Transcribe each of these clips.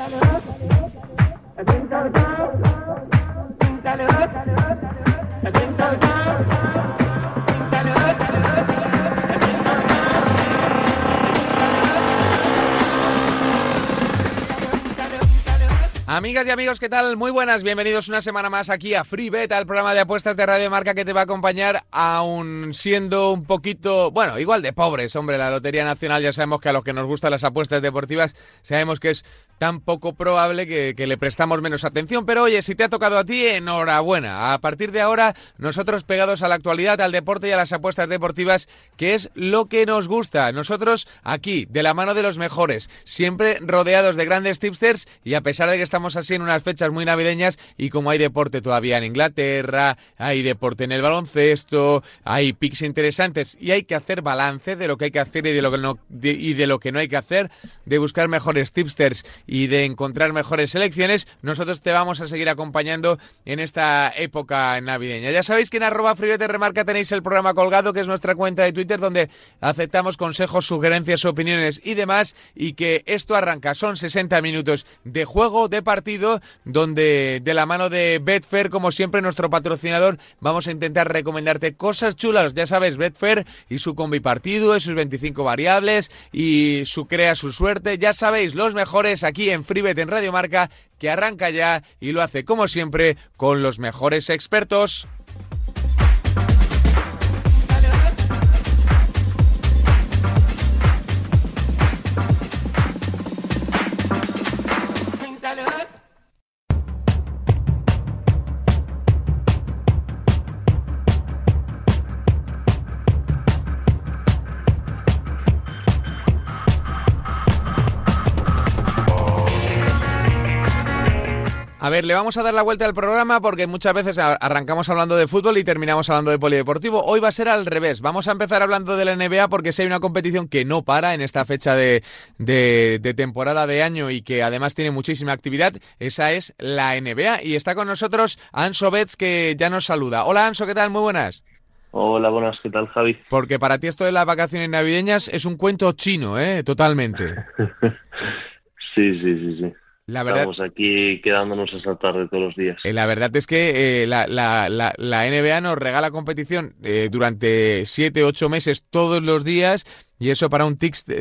I think so. I think go Amigas y amigos, ¿qué tal? Muy buenas, bienvenidos una semana más aquí a Free Bet, al programa de apuestas de Radio Marca que te va a acompañar aún siendo un poquito, bueno, igual de pobres, hombre, la Lotería Nacional ya sabemos que a los que nos gustan las apuestas deportivas sabemos que es tan poco probable que, le prestamos menos atención. Pero oye, si te ha tocado a ti, enhorabuena. A partir de ahora, nosotros pegados a la actualidad, al deporte y a las apuestas deportivas, que es lo que nos gusta. Nosotros aquí, de la mano de los mejores, siempre rodeados de grandes tipsters y a pesar de que estamos así en unas fechas muy navideñas y como hay deporte todavía en Inglaterra, hay deporte en el baloncesto, hay picks interesantes y hay que hacer balance de lo que hay que hacer y de lo que no, y de lo que no hay que hacer, de buscar mejores tipsters y de encontrar mejores selecciones, nosotros te vamos a seguir acompañando en esta época navideña. Ya sabéis que en arroba de remarca tenéis el programa colgado, que es nuestra cuenta de Twitter, donde aceptamos consejos, sugerencias, opiniones y demás, y que esto arranca. Son 60 minutos de juego, de partido, donde de la mano de Betfair, como siempre, nuestro patrocinador, vamos a intentar recomendarte cosas chulas. Ya sabes, Betfair y su combi partido, y sus 25 variables, y su crea su suerte. Ya sabéis, los mejores aquí en FreeBet en Radio Marca, que arranca ya y lo hace como siempre con los mejores expertos. A ver, le vamos a dar la vuelta al programa porque muchas veces arrancamos hablando de fútbol y terminamos hablando de polideportivo. Hoy va a ser al revés. Vamos a empezar hablando de la NBA porque si hay una competición que no para en esta fecha de, temporada de año y que además tiene muchísima actividad, esa es la NBA. Y está con nosotros Anso Betts que ya nos saluda. Hola Anso, ¿qué tal? Muy buenas. Hola, buenas, ¿qué tal, Javi? Porque para ti esto de las vacaciones navideñas es un cuento chino, ¿eh? Totalmente. sí, sí, sí, sí. La verdad, Estamos aquí quedándonos esta tarde todos los días. Eh, la verdad es que eh, la, la, la, NBA nos regala competición eh, durante siete, ocho meses todos los días y eso para un,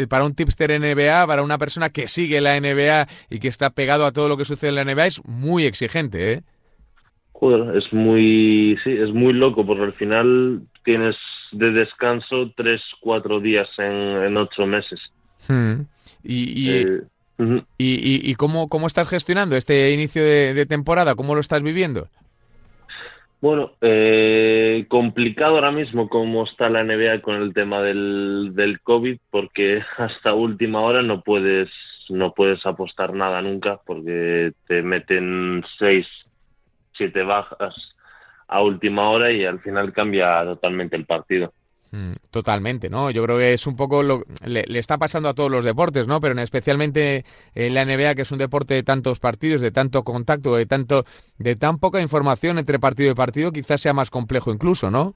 para un tipster NBA, para una persona que sigue la NBA y que está pegado a todo lo que sucede en la NBA es muy exigente, ¿eh? Joder, es muy, sí, es muy loco porque al final tienes de descanso tres, cuatro días en, ocho meses. Hmm. Y, ¿Y, y, cómo, cómo, estás gestionando este inicio de, temporada? ¿Cómo lo estás viviendo? Bueno, eh, complicado ahora mismo cómo está la NBA con el tema del, del COVID, porque hasta última hora no puedes, no puedes apostar nada nunca, porque te meten seis, siete bajas a última hora y al final cambia totalmente el partido. Mm, totalmente, ¿no? Yo creo que es un poco lo le, le, está pasando a todos los deportes, ¿no? Pero especialmente en la NBA, que es un deporte de tantos partidos, de tanto contacto, de tanto, de tan poca información entre partido y partido, quizás sea más complejo incluso, ¿no?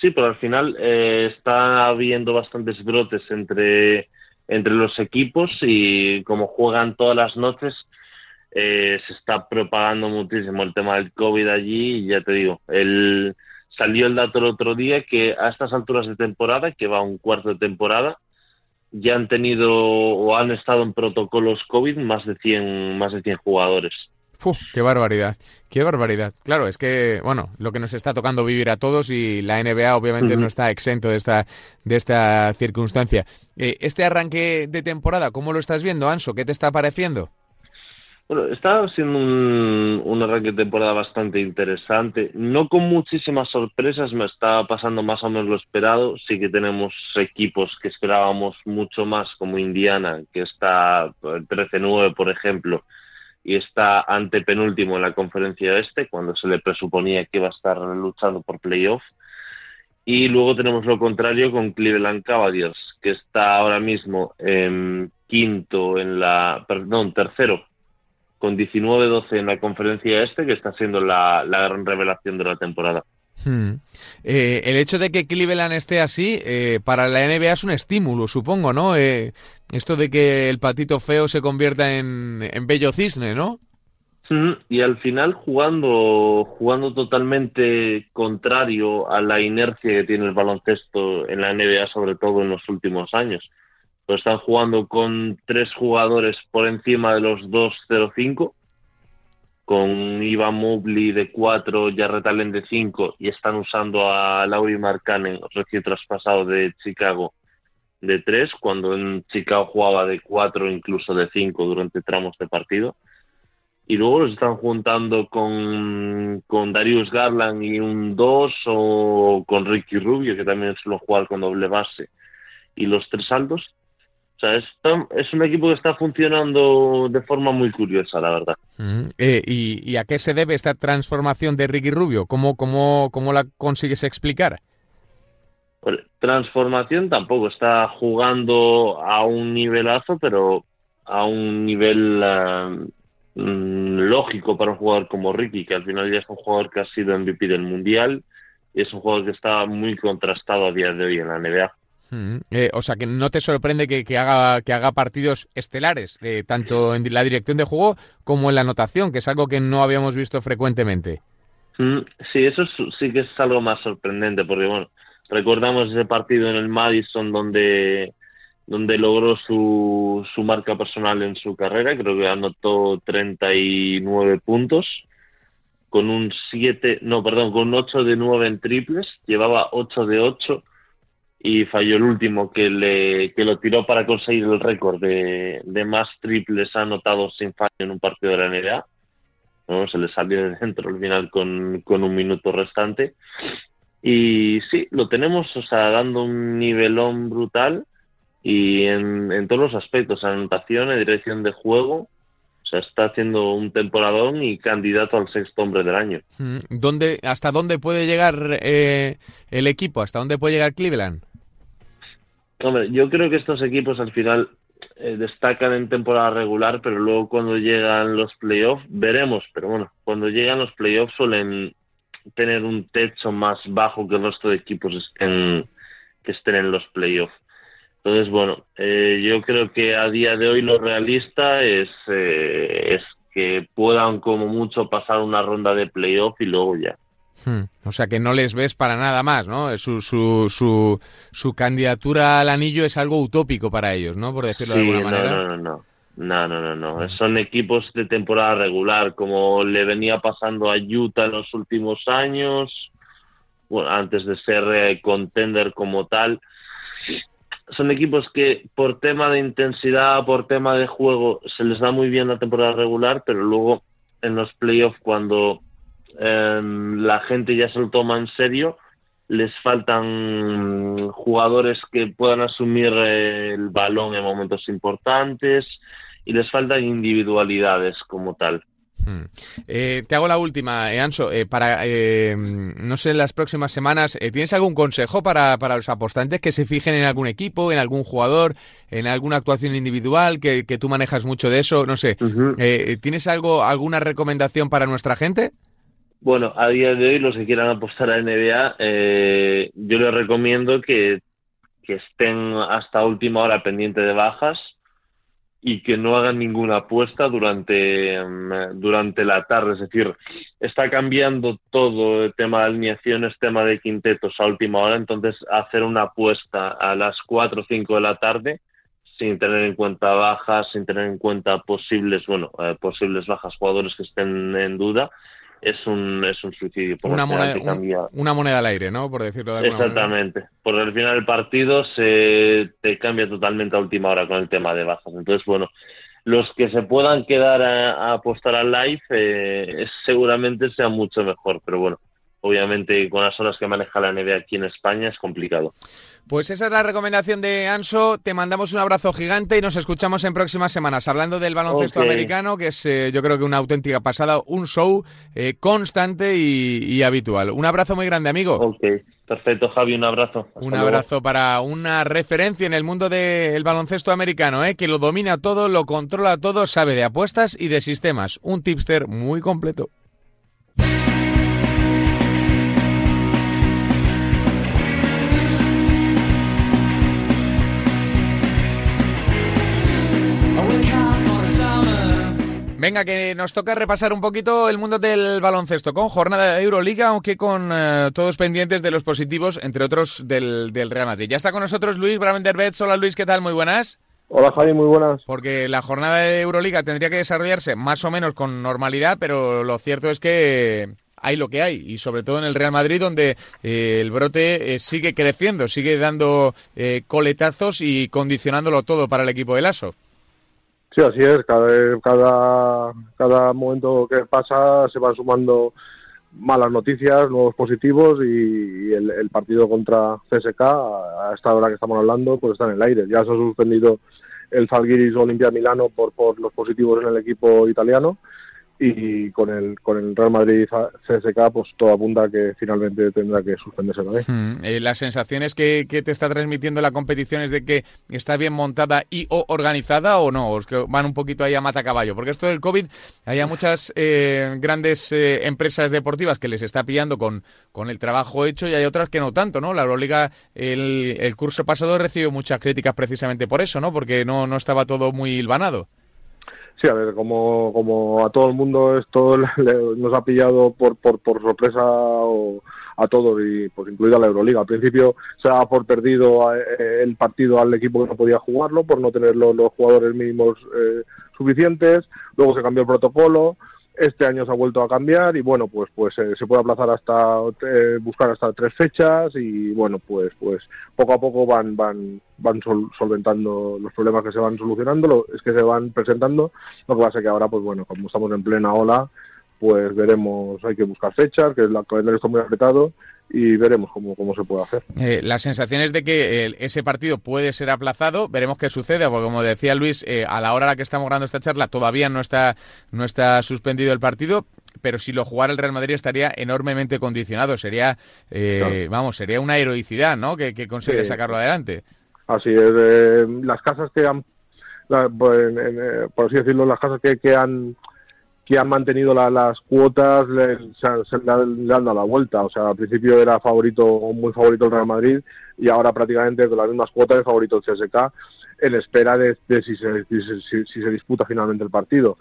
Sí, pero al final eh, está habiendo bastantes brotes entre, entre los equipos y como juegan todas las noches, eh, se está propagando muchísimo el tema del COVID allí y ya te digo, el Salió el dato el otro día que a estas alturas de temporada, que va un cuarto de temporada, ya han tenido o han estado en protocolos COVID más de 100, más de 100 jugadores. Uf, qué barbaridad, qué barbaridad. Claro, es que, bueno, lo que nos está tocando vivir a todos y la NBA obviamente no está exento de esta, de esta circunstancia. Eh, este arranque de temporada, ¿cómo lo estás viendo, Anso? ¿Qué te está pareciendo? Bueno, está siendo un, un, arranque de temporada bastante interesante. No con muchísimas sorpresas, me está pasando más o menos lo esperado. Sí que tenemos equipos que esperábamos mucho más, como Indiana, que está 13-9, por ejemplo, y está antepenúltimo en la conferencia este, cuando se le presuponía que iba a estar luchando por playoff. Y luego tenemos lo contrario con Cleveland Cavaliers, que está ahora mismo en quinto en la, perdón, tercero con 19-12 en la conferencia este, que está siendo la, gran revelación de la temporada. Hmm. Eh, el hecho de que Cleveland esté así, eh, para la NBA es un estímulo, supongo, ¿no? Eh, esto de que el patito feo se convierta en, en bello cisne, ¿no? Y al final jugando, jugando totalmente contrario a la inercia que tiene el baloncesto en la NBA, sobre todo en los últimos años. Pues están jugando con tres jugadores por encima de los 2-0-5, con Ivan Mobley de 4, Jarrett Allen de 5, y están usando a Lauri Markkanen, recién traspasado de Chicago, de 3, cuando en Chicago jugaba de 4, incluso de 5 durante tramos de partido y luego los están juntando con, con Darius Garland y un 2 o con Ricky Rubio, que también suele jugar con doble base, y los tres saldos. O sea, es, es un equipo que está funcionando de forma muy curiosa, la verdad. Eh, ¿y, a qué se debe esta transformación de Ricky Rubio? ¿Cómo, cómo, cómo la consigues explicar? Pues, transformación tampoco, está jugando a un nivelazo, pero a un nivel... Ah, Mm, lógico para un jugador como Ricky, que al final ya es un jugador que ha sido MVP del Mundial y es un jugador que está muy contrastado a día de hoy en la NBA. Mm, eh, o sea, que no te sorprende que, haga, que haga partidos estelares, eh, tanto en la dirección de juego como en la anotación, que es algo que no habíamos visto frecuentemente. Mm, sí, eso sí que es algo más sorprendente, porque bueno, recordamos ese partido en el Madison donde donde logró su, su marca personal en su carrera, creo que anotó 39 puntos, con un 7, no, perdón, con un 8 de 9 en triples, llevaba 8 de 8 y falló el último que, le, que lo tiró para conseguir el récord de, de más triples anotados sin fallo en un partido de la NBA. ¿no? Se le salió de dentro al final con, con un minuto restante. Y sí, lo tenemos, o sea, dando un nivelón brutal y en, todos los aspectos, anotación, en dirección de juego, o sea, está haciendo un temporadón y candidato al sexto hombre del año. Mm, ¿Dónde, ¿Hasta dónde puede llegar eh, el equipo? ¿Hasta dónde puede llegar Cleveland? Hombre, yo creo que estos equipos al final eh, destacan en temporada regular, pero luego cuando llegan los playoffs, veremos, pero bueno, cuando llegan los playoffs suelen tener un techo más bajo que el resto de equipos estén, que estén en los playoffs. Entonces, bueno, eh, yo creo que a día de hoy lo realista es, eh, es que puedan como mucho pasar una ronda de playoff y luego ya. Hmm. O sea que no les ves para nada más, ¿no? Su, su, su, su candidatura al anillo es algo utópico para ellos, ¿no? Por decirlo de alguna manera. No, no, no. No, no, no, no. Son equipos de temporada regular, como le venía pasando a Utah en los últimos años, bueno, antes de ser eh, contender como tal son equipos que por tema de intensidad, por tema de juego, se les da muy bien la temporada regular, pero luego en los playoffs cuando em, la gente ya se lo toma en serio, les faltan jugadores que puedan asumir el balón en momentos importantes y les faltan individualidades como tal. Hmm. Eh, te hago la última, eh, Anso. Eh, para, no sé, en las próximas semanas, ¿tienes algún consejo para, para, los apostantes que se fijen en algún equipo, en algún jugador, en alguna actuación individual, que, tú manejas mucho de eso? No sé. ¿Tienes algo, alguna recomendación para nuestra gente? Bueno, a día de hoy, los que quieran apostar a NBA, yo les recomiendo que, que estén hasta última hora pendiente de bajas y que no hagan ninguna apuesta durante, mm, durante la tarde. Es decir, está cambiando todo el tema de alineaciones, tema de quintetos a última hora, entonces hacer una apuesta a las 4 o 5 de la tarde sin tener en cuenta bajas, sin tener en cuenta posibles, bueno, eh, posibles bajas jugadores que estén en duda, es un, es un suicidio. una, moneda, una moneda al aire, ¿no? Por decirlo de alguna Exactamente. Porque al final el partido se te cambia totalmente a última hora con el tema de bajas. Entonces, bueno, los que se puedan quedar a, apostar al live eh, seguramente sea mucho mejor. Pero bueno, obviamente con las horas que maneja la NBA aquí en España es complicado. Pues esa es la recomendación de Anso. Te mandamos un abrazo gigante y nos escuchamos en próximas semanas. Hablando del baloncesto americano, que es eh, yo creo que una auténtica pasada, un show eh, constante y, habitual. Un abrazo muy grande, amigo. Ok, perfecto, Javi, un abrazo. un abrazo para una referencia en el mundo del baloncesto americano, eh, que lo domina todo, lo controla todo, sabe de apuestas y de sistemas. Un tipster muy completo. Venga, que nos toca repasar un poquito el mundo del baloncesto con jornada de Euroliga, aunque con eh, todos pendientes de los positivos, entre otros del, Real Madrid. Ya está con nosotros Luis Bravenderbets. Hola Luis, ¿qué tal? Muy buenas. Hola Javi, muy buenas. Porque la jornada de Euroliga tendría que desarrollarse más o menos con normalidad, pero lo cierto es que hay lo que hay, y sobre todo en el Real Madrid, donde eh, el brote eh, sigue creciendo, sigue dando eh, coletazos y condicionándolo todo para el equipo del ASO. Sí, así es. Cada, cada, cada momento que pasa se van sumando malas noticias, nuevos positivos y, el, partido contra CSK, a esta hora que estamos hablando, pues está en el aire. Ya se ha suspendido el Zalgiris Olimpia Milano por, por los positivos en el equipo italiano y con el con el Real Madrid CSK pues todo apunta que finalmente tendrá que suspenderse la vez. Hmm, eh, las sensaciones que, te está transmitiendo la competición es de que está bien montada y o organizada o no, o es que van un poquito ahí a mata caballo, porque esto del COVID hay muchas eh, grandes eh, empresas deportivas que les está pillando con, con el trabajo hecho y hay otras que no tanto, ¿no? La Euroliga el, el curso pasado recibió muchas críticas precisamente por eso, ¿no? Porque no, no estaba todo muy hilvanado. Sí, a ver, como, como a todo el mundo esto nos ha pillado por, por, por sorpresa o a todos y pues incluida la Euroliga. Al principio se daba por perdido eh, el partido al equipo que no podía jugarlo por no tener los, jugadores mínimos eh, suficientes. Luego se cambió el protocolo. Este año se ha vuelto a cambiar y bueno, pues pues eh, se puede aplazar hasta eh, buscar hasta tres fechas y bueno, pues pues poco a poco van van van solventando los problemas que se van solucionando, lo, es que se van presentando. Lo que pasa es que ahora pues bueno, como estamos en plena ola, pues veremos, hay que buscar fechas, que el calendario está muy apretado y veremos cómo, cómo se puede hacer. Eh, la sensación es de que ese partido puede ser aplazado, veremos qué sucede, porque como decía Luis, eh, a la hora a la que estamos grabando esta charla todavía no está, no está suspendido el partido, pero si lo jugara el Real Madrid estaría enormemente condicionado, sería, eh, vamos, sería una heroicidad, ¿no?, que, que consigue sacarlo adelante. Así es, eh, las casas que han, pues, por así decirlo, las casas que, que han que han mantenido las cuotas le, se, le, han, dado la vuelta. O sea, al principio era favorito, muy favorito el Real Madrid y ahora prácticamente con las mismas cuotas es favorito el CSK en espera de, si, se, si, se disputa finalmente el partido.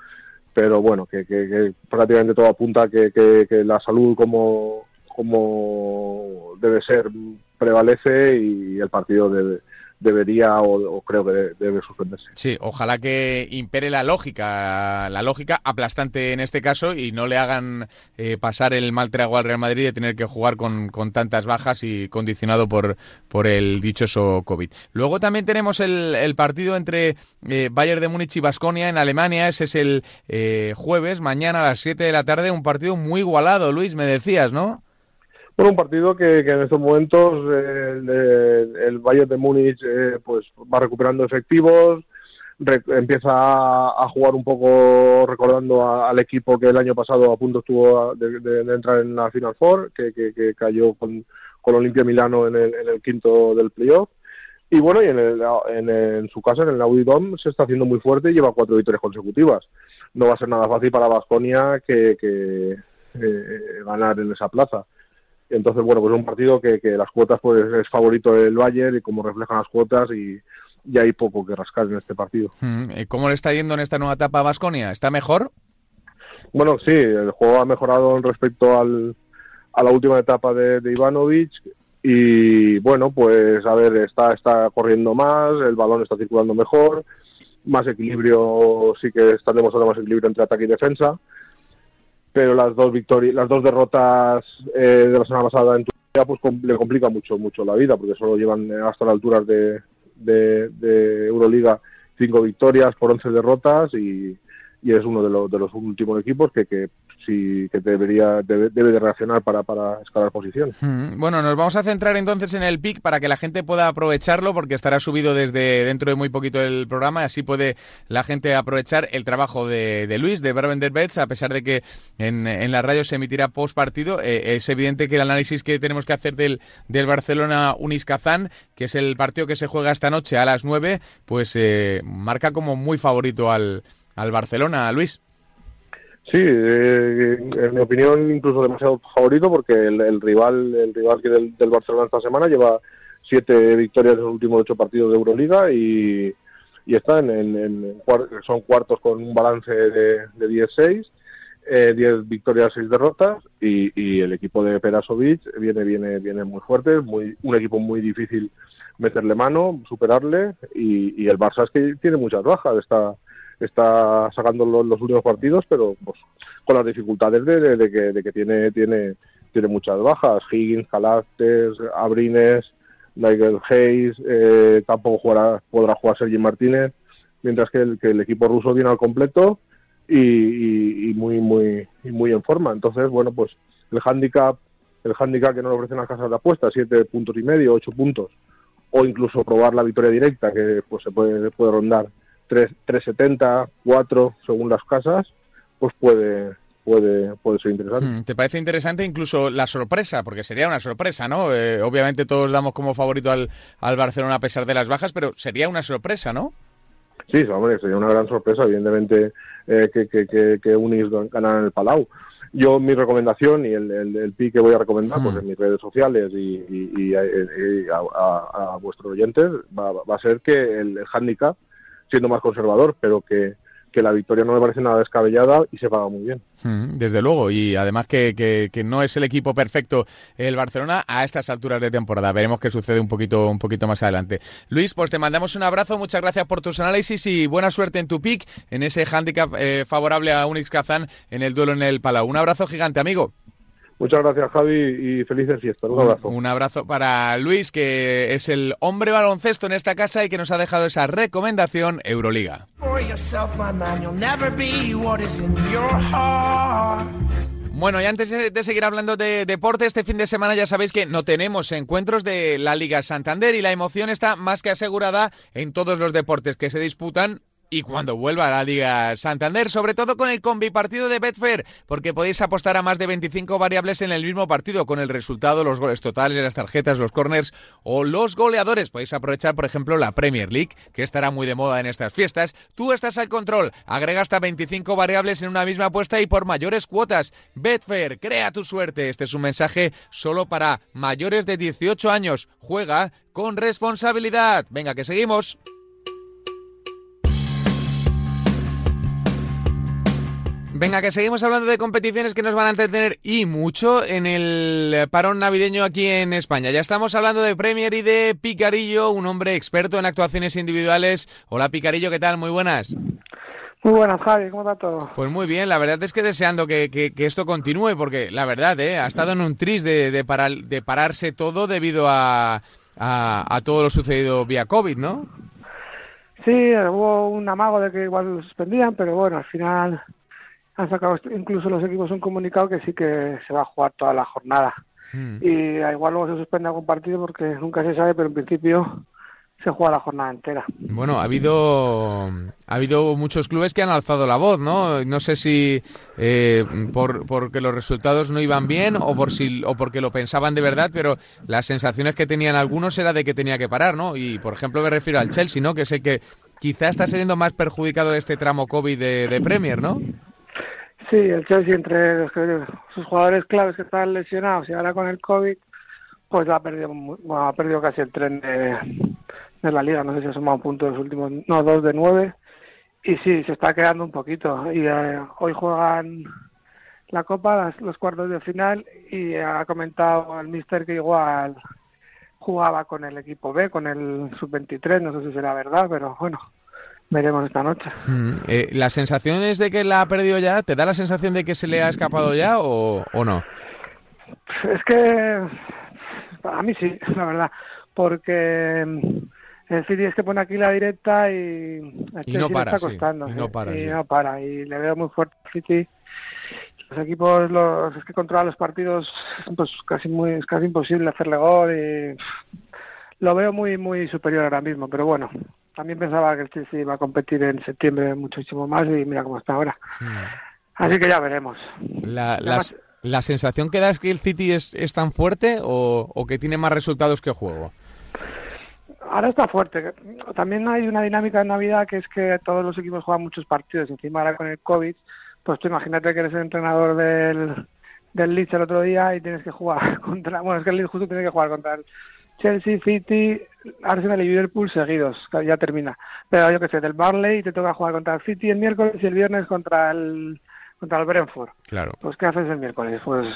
Pero bueno, que, prácticamente todo apunta que, que, la salud como, como debe ser prevalece y el partido debe, debería o, creo que debe suspenderse. Sí, ojalá que impere la lógica, la lógica aplastante en este caso y no le hagan eh, pasar el mal trago al Real Madrid de tener que jugar con, tantas bajas y condicionado por, por el dichoso COVID. Luego también tenemos el, partido entre eh, Bayern de Múnich y Basconia en Alemania. Ese es el eh, jueves, mañana a las 7 de la tarde. Un partido muy igualado, Luis, me decías, ¿no? Bueno, un partido que, en estos momentos eh, el, Bayern de Múnich eh, pues va recuperando efectivos, empieza a, jugar un poco recordando al equipo que el año pasado a punto estuvo de, entrar en la Final Four, que, cayó con, Olimpia Milano en el, en el quinto del playoff. Y bueno, y en, en, su casa, en el Audi Dome, se está haciendo muy fuerte y lleva cuatro victorias consecutivas. No va a ser nada fácil para Vasconia que, eh, ganar en esa plaza. Entonces, bueno, pues es un partido que, las cuotas pues es favorito el Bayern y como reflejan las cuotas y, ya hay poco que rascar en este partido. Mm, ¿Cómo le está yendo en esta nueva etapa a Basconia? ¿Está mejor? Bueno, sí, el juego ha mejorado respecto al, a la última etapa de, de Ivanovic y bueno, pues a ver, está, está corriendo más, el balón está circulando mejor, más equilibrio, sí que está demostrando más equilibrio entre ataque y defensa pero las dos victorias, las dos derrotas eh, de la semana pasada en Turquía pues le complica mucho mucho la vida porque solo llevan hasta las alturas de, de, Euroliga cinco victorias por once derrotas y, y es uno de, los de los últimos equipos que, que sí que debería debe, de reaccionar para, para escalar posición. Hmm. Bueno, nos vamos a centrar entonces en el pick para que la gente pueda aprovecharlo porque estará subido desde dentro de muy poquito el programa y así puede la gente aprovechar el trabajo de, de Luis, de Bravender Bets, a pesar de que en, en la radio se emitirá post partido. Eh, es evidente que el análisis que tenemos que hacer del, del Barcelona Uniscazán, que es el partido que se juega esta noche a las 9, pues eh, marca como muy favorito al al Barcelona, Luis. Sí, eh, en mi opinión incluso demasiado favorito porque el, rival el rival que del, Barcelona esta semana lleva siete victorias en los últimos ocho partidos de Euroliga y, y están en, son cuartos con un balance de, de 10-6, eh, 10 victorias, 6 derrotas y, el equipo de Perasovic viene, viene, viene muy fuerte, muy, un equipo muy difícil meterle mano, superarle y, el Barça es que tiene muchas bajas, está, está sacando los, últimos partidos, pero pues, con las dificultades de, que, de que tiene, tiene, tiene muchas bajas, Higgins, Calactes, Abrines, Nigel Hayes, eh, tampoco podrá jugar Sergi Martínez, mientras que el, que el equipo ruso viene al completo y, muy muy muy en forma. Entonces, bueno, pues el handicap el handicap que nos ofrecen las casas de apuestas, siete puntos y medio, ocho puntos, o incluso probar la victoria directa, que pues se puede, puede rondar 3, 3,70, 4, según las casas, pues puede, puede, puede ser interesante. Hmm, ¿Te parece interesante incluso la sorpresa? Porque sería una sorpresa, ¿no? Eh, obviamente todos damos como favorito al, al Barcelona a pesar de las bajas, pero sería una sorpresa, ¿no? Sí, hombre, sería una gran sorpresa, evidentemente, eh, que, que, que, Unis ganara en el Palau. Yo, mi recomendación y el, el, pi que voy a recomendar pues, hmm. en mis redes sociales y, a, vuestros oyentes va, va, a ser que el, el handicap, siendo más conservador, pero que, que la victoria no me parece nada descabellada y se paga muy bien. Mm, desde luego, y además que, no es el equipo perfecto el Barcelona a estas alturas de temporada. Veremos qué sucede un poquito, un poquito más adelante. Luis, pues te mandamos un abrazo, muchas gracias por tus análisis y buena suerte en tu pick, en ese handicap eh, favorable a Unix Kazán en el duelo en el Palau. Un abrazo gigante, amigo. Muchas gracias, Javi, y felices fiestas. Un abrazo. Un abrazo para Luis, que es el hombre baloncesto en esta casa y que nos ha dejado esa recomendación Euroliga. Bueno, y antes de seguir hablando de deporte, este fin de semana ya sabéis que no tenemos encuentros de la Liga Santander y la emoción está más que asegurada en todos los deportes que se disputan y cuando vuelva a la Liga Santander, sobre todo con el combi partido de Betfair, porque podéis apostar a más de 25 variables en el mismo partido con el resultado, los goles totales, las tarjetas, los corners o los goleadores. Podéis aprovechar, por ejemplo, la Premier League, que estará muy de moda en estas fiestas. Tú estás al control, agrega hasta 25 variables en una misma apuesta y por mayores cuotas. Betfair, crea tu suerte. Este es un mensaje solo para mayores de 18 años. Juega con responsabilidad. Venga, que seguimos. Venga, que seguimos hablando de competiciones que nos van a entretener y mucho en el parón navideño aquí en España. Ya estamos hablando de Premier y de Picarillo, un hombre experto en actuaciones individuales. Hola Picarillo, ¿qué tal? Muy buenas. Muy buenas, Javi, ¿cómo va todo? Pues muy bien, la verdad es que deseando que, esto continúe, porque la verdad, ¿eh? ha estado en un tris de, de, de pararse todo debido a, a, a todo lo sucedido vía COVID, ¿no? Sí, hubo un amago de que igual lo suspendían, pero bueno, al final han sacado incluso los equipos un comunicado que sí que se va a jugar toda la jornada. Hmm. Y igual luego se suspende algún partido porque nunca se sabe, pero en principio se juega la jornada entera. Bueno, ha habido ha habido muchos clubes que han alzado la voz, ¿no? No sé si eh, por porque los resultados no iban bien o por si o porque lo pensaban de verdad, pero las sensaciones que tenían algunos era de que tenía que parar, ¿no? Y por ejemplo me refiero al Chelsea, ¿no? Que sé que quizá está siendo más perjudicado de este tramo COVID de, de Premier, ¿no? Sí, el Chelsea entre sus jugadores claves que estaban lesionados y ahora con el COVID, pues ha perdido, ha perdido casi el tren de, la liga. No sé si ha sumado puntos los últimos, no, dos de nueve. Y sí, se está quedando un poquito. Y eh, hoy juegan la Copa, los cuartos de final, y ha comentado el Mister que igual jugaba con el equipo B, con el sub-23, no sé si será verdad, pero bueno, veremos esta noche. Mm, eh, ¿La sensación es de que la ha perdido ya? ¿Te da la sensación de que se le ha escapado ya o, no? Es que a mí sí, la verdad, porque el City es que pone aquí la directa y, no para, está costando, y no para, y no para, y le veo muy fuerte al City. Los equipos los que controlan los partidos pues casi muy es casi imposible hacerle gol y lo veo muy muy superior ahora mismo, pero bueno, también pensaba que el Chelsea iba a competir en septiembre muchísimo más y mira cómo está ahora. Hmm. Así que ya veremos. La, la, sensación que da es que el City es, es tan fuerte o, que tiene más resultados que juego? Ahora está fuerte. También hay una dinámica en Navidad que es que todos los equipos juegan muchos partidos. Encima ahora con el COVID, pues tú imagínate que eres el entrenador del, del Leeds el otro día y tienes que jugar contra... Bueno, es que el Leeds justo tiene que jugar contra el Chelsea, City, Arsenal y Liverpool seguidos, ya termina. Pero yo que sé, del Barley te toca jugar contra el City el miércoles y el viernes contra el contra el Brentford. Claro. Pues ¿qué haces el miércoles? Pues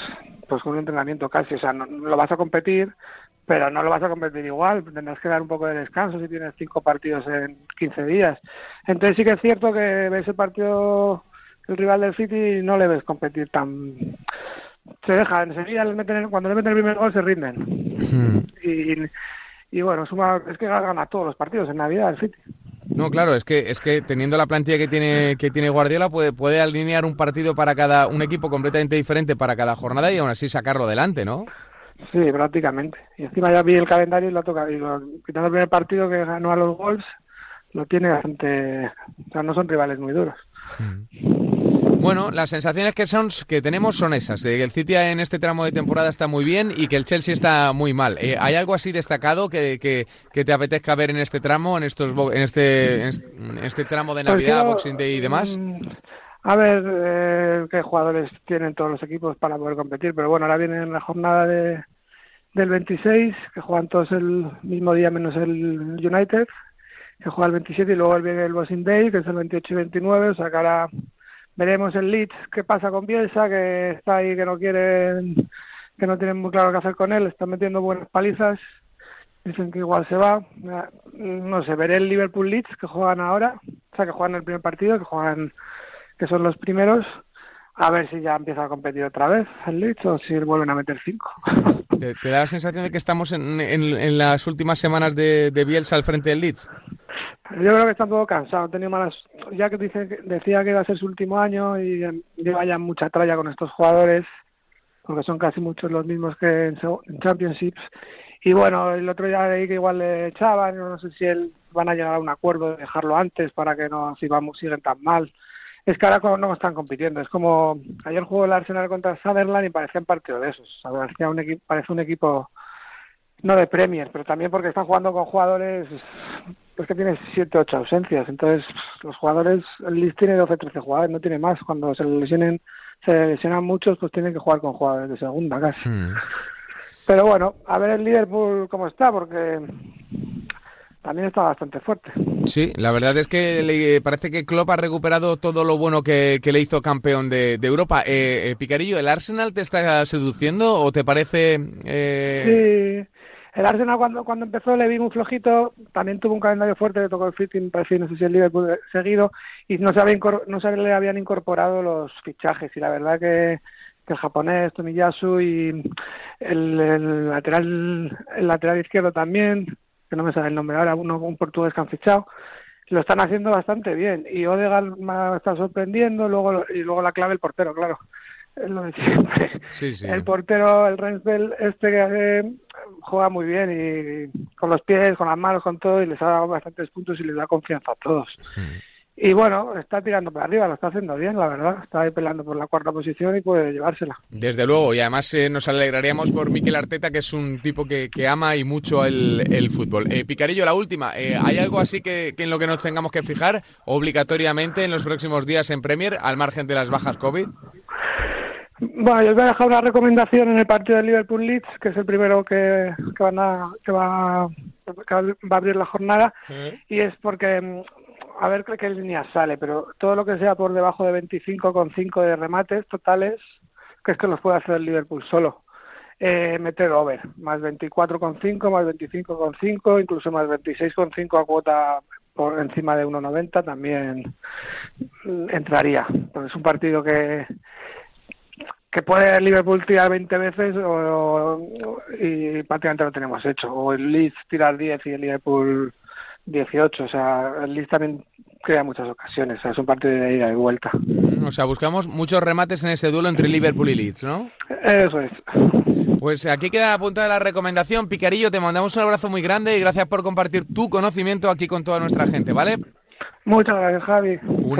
pues con un entrenamiento casi, o sea, no, lo vas a competir, pero no lo vas a competir igual, tendrás que dar un poco de descanso si tienes cinco partidos en 15 días. Entonces sí que es cierto que ves el partido el rival del City no le ves competir tan se deja enseguida cuando le meten el primer gol se rinden hmm. y, y bueno, suma, es que gana todos los partidos en Navidad el City. No, claro, es que es que teniendo la plantilla que tiene que tiene Guardiola puede puede alinear un partido para cada un equipo completamente diferente para cada jornada y aún así sacarlo adelante, ¿no? Sí, prácticamente. Y encima ya vi el calendario y lo toca y lo, quitando el primer partido que ganó a los Wolves, lo tiene bastante, o sea, no son rivales muy duros. Bueno, las sensaciones que son que tenemos son esas, de que el City en este tramo de temporada está muy bien y que el Chelsea está muy mal. Eh, ¿Hay algo así destacado que, que, te apetezca ver en este tramo, en estos en este, en este tramo de pues Navidad, Boxing Day y demás? Mm, a ver eh, qué jugadores tienen todos los equipos para poder competir, pero bueno, ahora viene la jornada de, del 26, que juegan todos el mismo día menos el United, que juega el 27 y luego viene el Boxing Day, que es el 28 y 29, o sea que ahora veremos el Leeds qué pasa con Bielsa, que está ahí, que no quieren, que no tienen muy claro qué hacer con él, están metiendo buenas palizas, dicen que igual se va, no sé, veré el Liverpool Leeds que juegan ahora, o sea que juegan el primer partido, que juegan, que son los primeros, a ver si ya empieza a competir otra vez el Leeds o si vuelven a meter cinco. ¿Te, da la sensación de que estamos en, en, las últimas semanas de, de Bielsa al frente del Leeds? Yo creo que está un poco cansado, tenido malas, ya que dice, decía que iba a ser su último año y lleva ya mucha tralla con estos jugadores, porque son casi muchos los mismos que en, Championships. Y bueno, el otro día leí que igual le echaban, no sé si él van a llegar a un acuerdo de dejarlo antes para que no si vamos siguen tan mal. Es que ahora no están compitiendo, es como ayer jugó el Arsenal contra Sutherland y parecía un partido de esos, parecía un equipo, un equipo no de Premier, pero también porque están jugando con jugadores pues que tiene 7 8 ausencias. Entonces, los jugadores, el list tiene 12 13 jugadores, no tiene más. Cuando se lesionen, se lesionan muchos, pues tienen que jugar con jugadores de segunda casi. Hmm. Pero bueno, a ver el Liverpool cómo está, porque también está bastante fuerte. Sí, la verdad es que le parece que Klopp ha recuperado todo lo bueno que, le hizo campeón de, Europa. Eh, eh, Picarillo, ¿el Arsenal te está seduciendo o te parece...? Eh... Sí, el Arsenal cuando, cuando empezó le vi muy flojito, también tuvo un calendario fuerte, le tocó el fitting, parece, no sé si el Liverpool seguido, y no se, había no se le habían incorporado los fichajes, y la verdad que, el japonés, Tomiyasu, y el, lateral el lateral izquierdo también, que no me sale el nombre ahora, uno, un portugués que han fichado, lo están haciendo bastante bien, y Odegaard me está sorprendiendo, luego y luego la clave el portero, claro lo de siempre. El portero, el Rensbell, este que juega muy bien y con los pies, con las manos, con todo, y les ha dado bastantes puntos y les da confianza a todos. Y bueno, está tirando para arriba, lo está haciendo bien, la verdad. Está ahí peleando por la cuarta posición y puede llevársela. Desde luego, y además eh, nos alegraríamos por Miquel Arteta, que es un tipo que, que ama y mucho el, fútbol. Eh, Picarillo, la última. Eh, ¿Hay algo así que, que, en lo que nos tengamos que fijar obligatoriamente en los próximos días en Premier, al margen de las bajas COVID? Bueno, yo os voy a dejar una recomendación en el partido de Liverpool Leeds, que es el primero que, que van a, que va, que va a abrir la jornada, y es porque mm, a ver qué línea sale, pero todo lo que sea por debajo de 25,5 de remates totales, que es que los puede hacer el Liverpool solo. Eh, meter over, más 24,5, más 25,5, incluso más 26,5 a cuota por encima de 1,90 también entraría. Porque es un partido que, que puede Liverpool tirar 20 veces o, y prácticamente lo tenemos hecho. O el Leeds tirar 10 y el Liverpool 18. O sea, el Leeds también crea muchas ocasiones. O sea, es un partido de ida y vuelta. O sea, buscamos muchos remates en ese duelo entre Liverpool y Leeds, ¿no? Eso es. Pues aquí queda apuntada la recomendación. Picarillo, te mandamos un abrazo muy grande y gracias por compartir tu conocimiento aquí con toda nuestra gente, ¿vale? Muchas gracias, Javi. Un,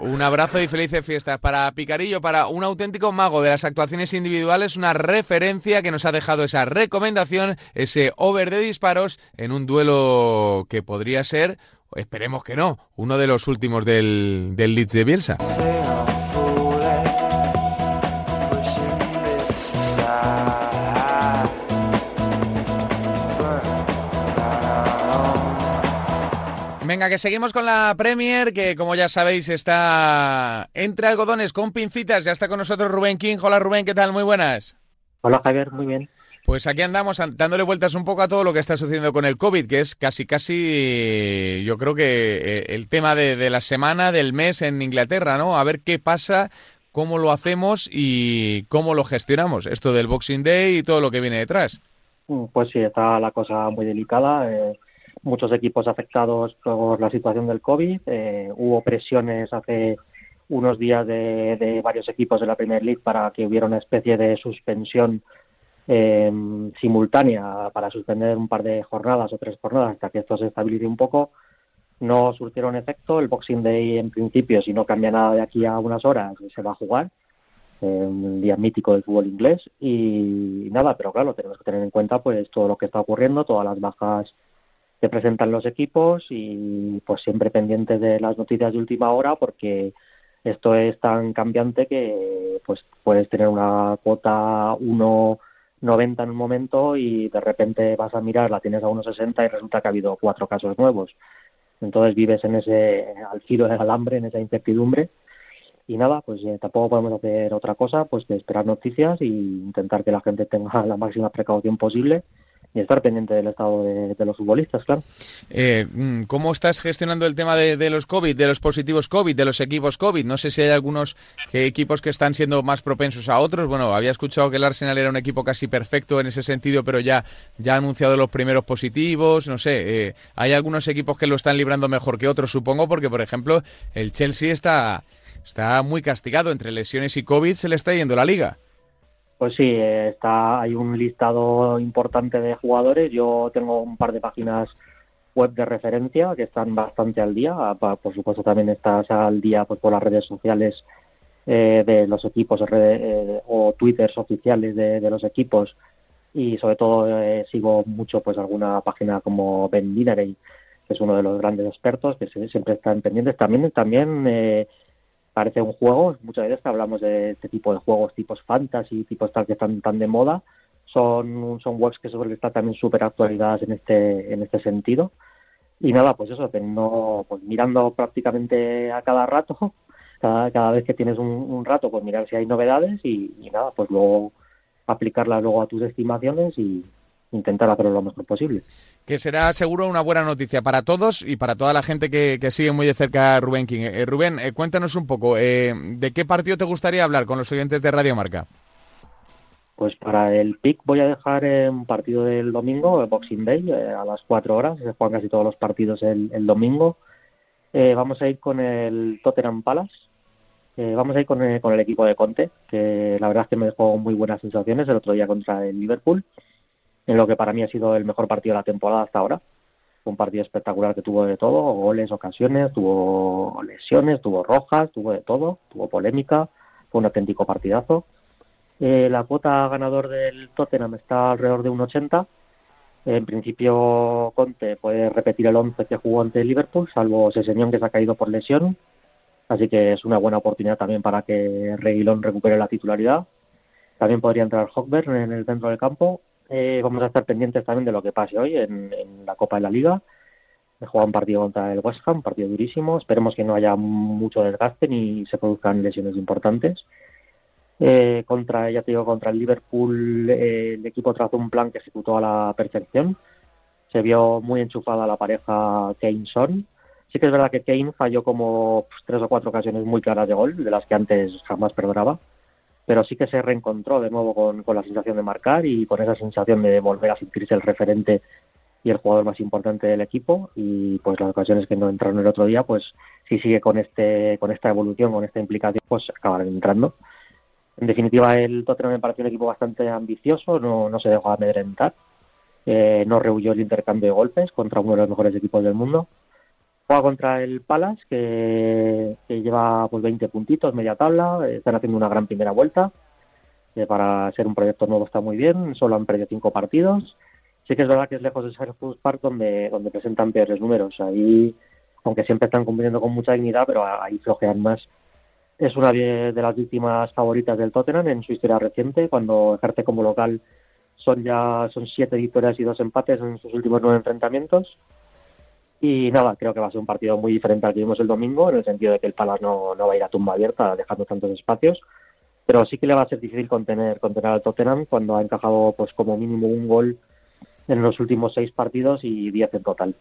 un abrazo y felices fiestas. Para Picarillo, para un auténtico mago de las actuaciones individuales, una referencia que nos ha dejado esa recomendación, ese over de disparos en un duelo que podría ser, esperemos que no, uno de los últimos del, del Leeds de Bielsa. Venga, que seguimos con la Premier, que como ya sabéis está entre algodones con pincitas. Ya está con nosotros Rubén King. Hola Rubén, ¿qué tal? Muy buenas. Hola Javier, muy bien. Pues aquí andamos dándole vueltas un poco a todo lo que está sucediendo con el COVID, que es casi, casi, yo creo que eh, el tema de, la semana, del mes en Inglaterra, ¿no? A ver qué pasa, cómo lo hacemos y cómo lo gestionamos. Esto del Boxing Day y todo lo que viene detrás. Mm, pues sí, está la cosa muy delicada. Eh, muchos equipos afectados por la situación del COVID. Eh, hubo presiones hace unos días de, de varios equipos de la Premier League para que hubiera una especie de suspensión eh, simultánea para suspender un par de jornadas o tres jornadas hasta que esto se estabilice un poco. No surtieron efecto. El Boxing Day, en principio, si no cambia nada de aquí a unas horas, se va a jugar. Eh, un día mítico del fútbol inglés. Y nada, pero claro, tenemos que tener en cuenta pues todo lo que está ocurriendo, todas las bajas que presentan los equipos y pues siempre pendientes de las noticias de última hora porque esto es tan cambiante que pues puedes tener una cuota 1 90 en un momento y de repente vas a mirar, la tienes a 1,60 y resulta que ha habido cuatro casos nuevos. Entonces vives en ese, al filo del alambre, en esa incertidumbre. Y nada, pues eh, tampoco podemos hacer otra cosa pues que esperar noticias e intentar que la gente tenga la máxima precaución posible y estar pendiente del estado de, los futbolistas, claro. Eh, mm, ¿Cómo estás gestionando el tema de, los COVID, de los positivos COVID, de los equipos COVID? No sé si hay algunos equipos que están siendo más propensos a otros. Bueno, había escuchado que el Arsenal era un equipo casi perfecto en ese sentido, pero ya, ya ha anunciado los primeros positivos. No sé, eh, hay algunos equipos que lo están librando mejor que otros, supongo, porque, por ejemplo, el Chelsea está, está muy castigado. Entre lesiones y COVID se le está yendo la liga. Pues sí, está, hay un listado importante de jugadores. Yo tengo un par de páginas web de referencia que están bastante al día. Por supuesto, también estás al día pues, por las redes sociales eh, de los equipos eh, o twitters oficiales de, los equipos. Y sobre todo eh, sigo mucho pues alguna página como Ben Dinerey, que es uno de los grandes expertos que siempre están pendientes. También, también parece un juego. Muchas veces hablamos de este tipo de juegos, tipos fantasy, tipos tal que están tan de moda. Son, son webs que suelen estar también súper actualizadas en este, en este sentido. Y nada, pues eso, no, pues mirando prácticamente a cada rato, cada, cada vez que tienes un, rato, pues mirar si hay novedades y, y nada, pues luego aplicarlas luego a tus estimaciones y, intentar hacerlo lo mejor posible. Que será seguro una buena noticia para todos y para toda la gente que, sigue muy de cerca a Rubén King. Eh, Rubén, eh, cuéntanos un poco, eh, ¿de qué partido te gustaría hablar con los oyentes de Radio Marca? Pues para el PIC voy a dejar un partido del domingo, el Boxing Day, a las 4 horas. Se juegan casi todos los partidos el, domingo. vamos a ir con el Tottenham Palace. vamos a ir con el, con el equipo de Conte, que la verdad es que me dejó muy buenas sensaciones el otro día contra el Liverpool en lo que para mí ha sido el mejor partido de la temporada hasta ahora. un partido espectacular que tuvo de todo, goles, ocasiones, tuvo lesiones, tuvo rojas, tuvo de todo, tuvo polémica, fue un auténtico partidazo. Eh, la cuota ganador del Tottenham está alrededor de un 80. En principio, Conte puede repetir el 11 que jugó ante Liverpool, salvo Seseñón que se ha caído por lesión. Así que es una buena oportunidad también para que Reguilón recupere la titularidad. También podría entrar Hockberg en el centro del campo eh, vamos a estar pendientes también de lo que pase hoy en, la Copa de la Liga. He jugado un partido contra el West Ham, un partido durísimo. Esperemos que no haya mucho desgaste ni se produzcan lesiones importantes. Eh, contra, ya te digo, contra el Liverpool, eh, el equipo trazó un plan que ejecutó a la perfección. Se vio muy enchufada la pareja Kane-Son. Sí que es verdad que Kane falló como pues, tres o cuatro ocasiones muy claras de gol, de las que antes jamás perdonaba pero sí que se reencontró de nuevo con, la sensación de marcar y con esa sensación de volver a sentirse el referente y el jugador más importante del equipo. Y pues las ocasiones que no entraron el otro día pues si sigue con este con esta evolución con esta implicación pues acabarán entrando. En definitiva el Tottenham me pareció un equipo bastante ambicioso no, no se dejó amedrentar. Eh, no rehuyó el intercambio de golpes contra uno de los mejores equipos del mundo Juega contra el Palace, que, lleva pues 20 puntitos, media tabla. Están haciendo una gran primera vuelta. Que para ser un proyecto nuevo está muy bien. Solo han perdido cinco partidos. Sí que es verdad que es lejos de ser Park donde, donde presentan peores números. Ahí, aunque siempre están cumpliendo con mucha dignidad, pero ahí flojean más. Es una de las víctimas favoritas del Tottenham en su historia reciente. Cuando ejerce como local son ya son siete victorias y dos empates en sus últimos nueve enfrentamientos Y nada, creo que va a ser un partido muy diferente al que vimos el domingo, en el sentido de que el Palace no, no va a ir a tumba abierta dejando tantos espacios, pero sí que le va a ser difícil contener, contener al Tottenham cuando ha encajado pues como mínimo un gol en los últimos seis partidos y diez en total.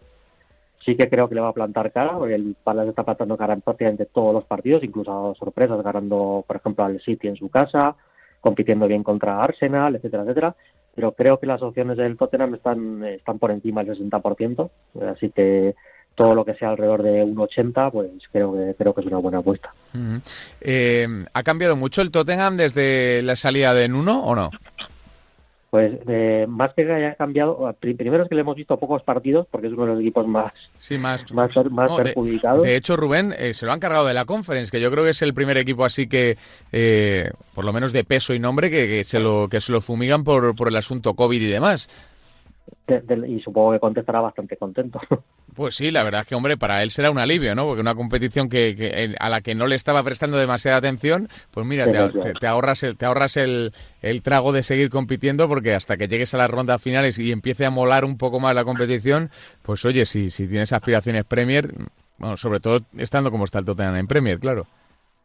Sí que creo que le va a plantar cara, porque el Palace está plantando cara en prácticamente todos los partidos, incluso a sorpresas, ganando, por ejemplo, al City en su casa, compitiendo bien contra Arsenal, etcétera, etcétera. Pero creo que las opciones del Tottenham están, están por encima del 60%, así que todo lo que sea alrededor de 1,80, pues creo que creo que es una buena apuesta. Eh, ¿Ha cambiado mucho el Tottenham desde la salida de Nuno o no? Pues eh, más que haya cambiado, primero es que le hemos visto pocos partidos porque es uno de los equipos más, sí, más, más, más perjudicados. De, hecho, Rubén, eh, se lo han cargado de la Conference, que yo creo que es el primer equipo así que, eh, por lo menos de peso y nombre, que, que, se, lo, que se lo fumigan por, por el asunto COVID y demás y supongo que contestará bastante contento. Pues sí, la verdad es que, hombre, para él será un alivio, ¿no? Porque una competición que, a la que no le estaba prestando demasiada atención, pues mira, te, ahorras, el, te ahorras el, el, trago de seguir compitiendo porque hasta que llegues a las rondas finales y empiece a molar un poco más la competición, pues oye, si, si tienes aspiraciones Premier, bueno, sobre todo estando como está el Tottenham en Premier, claro.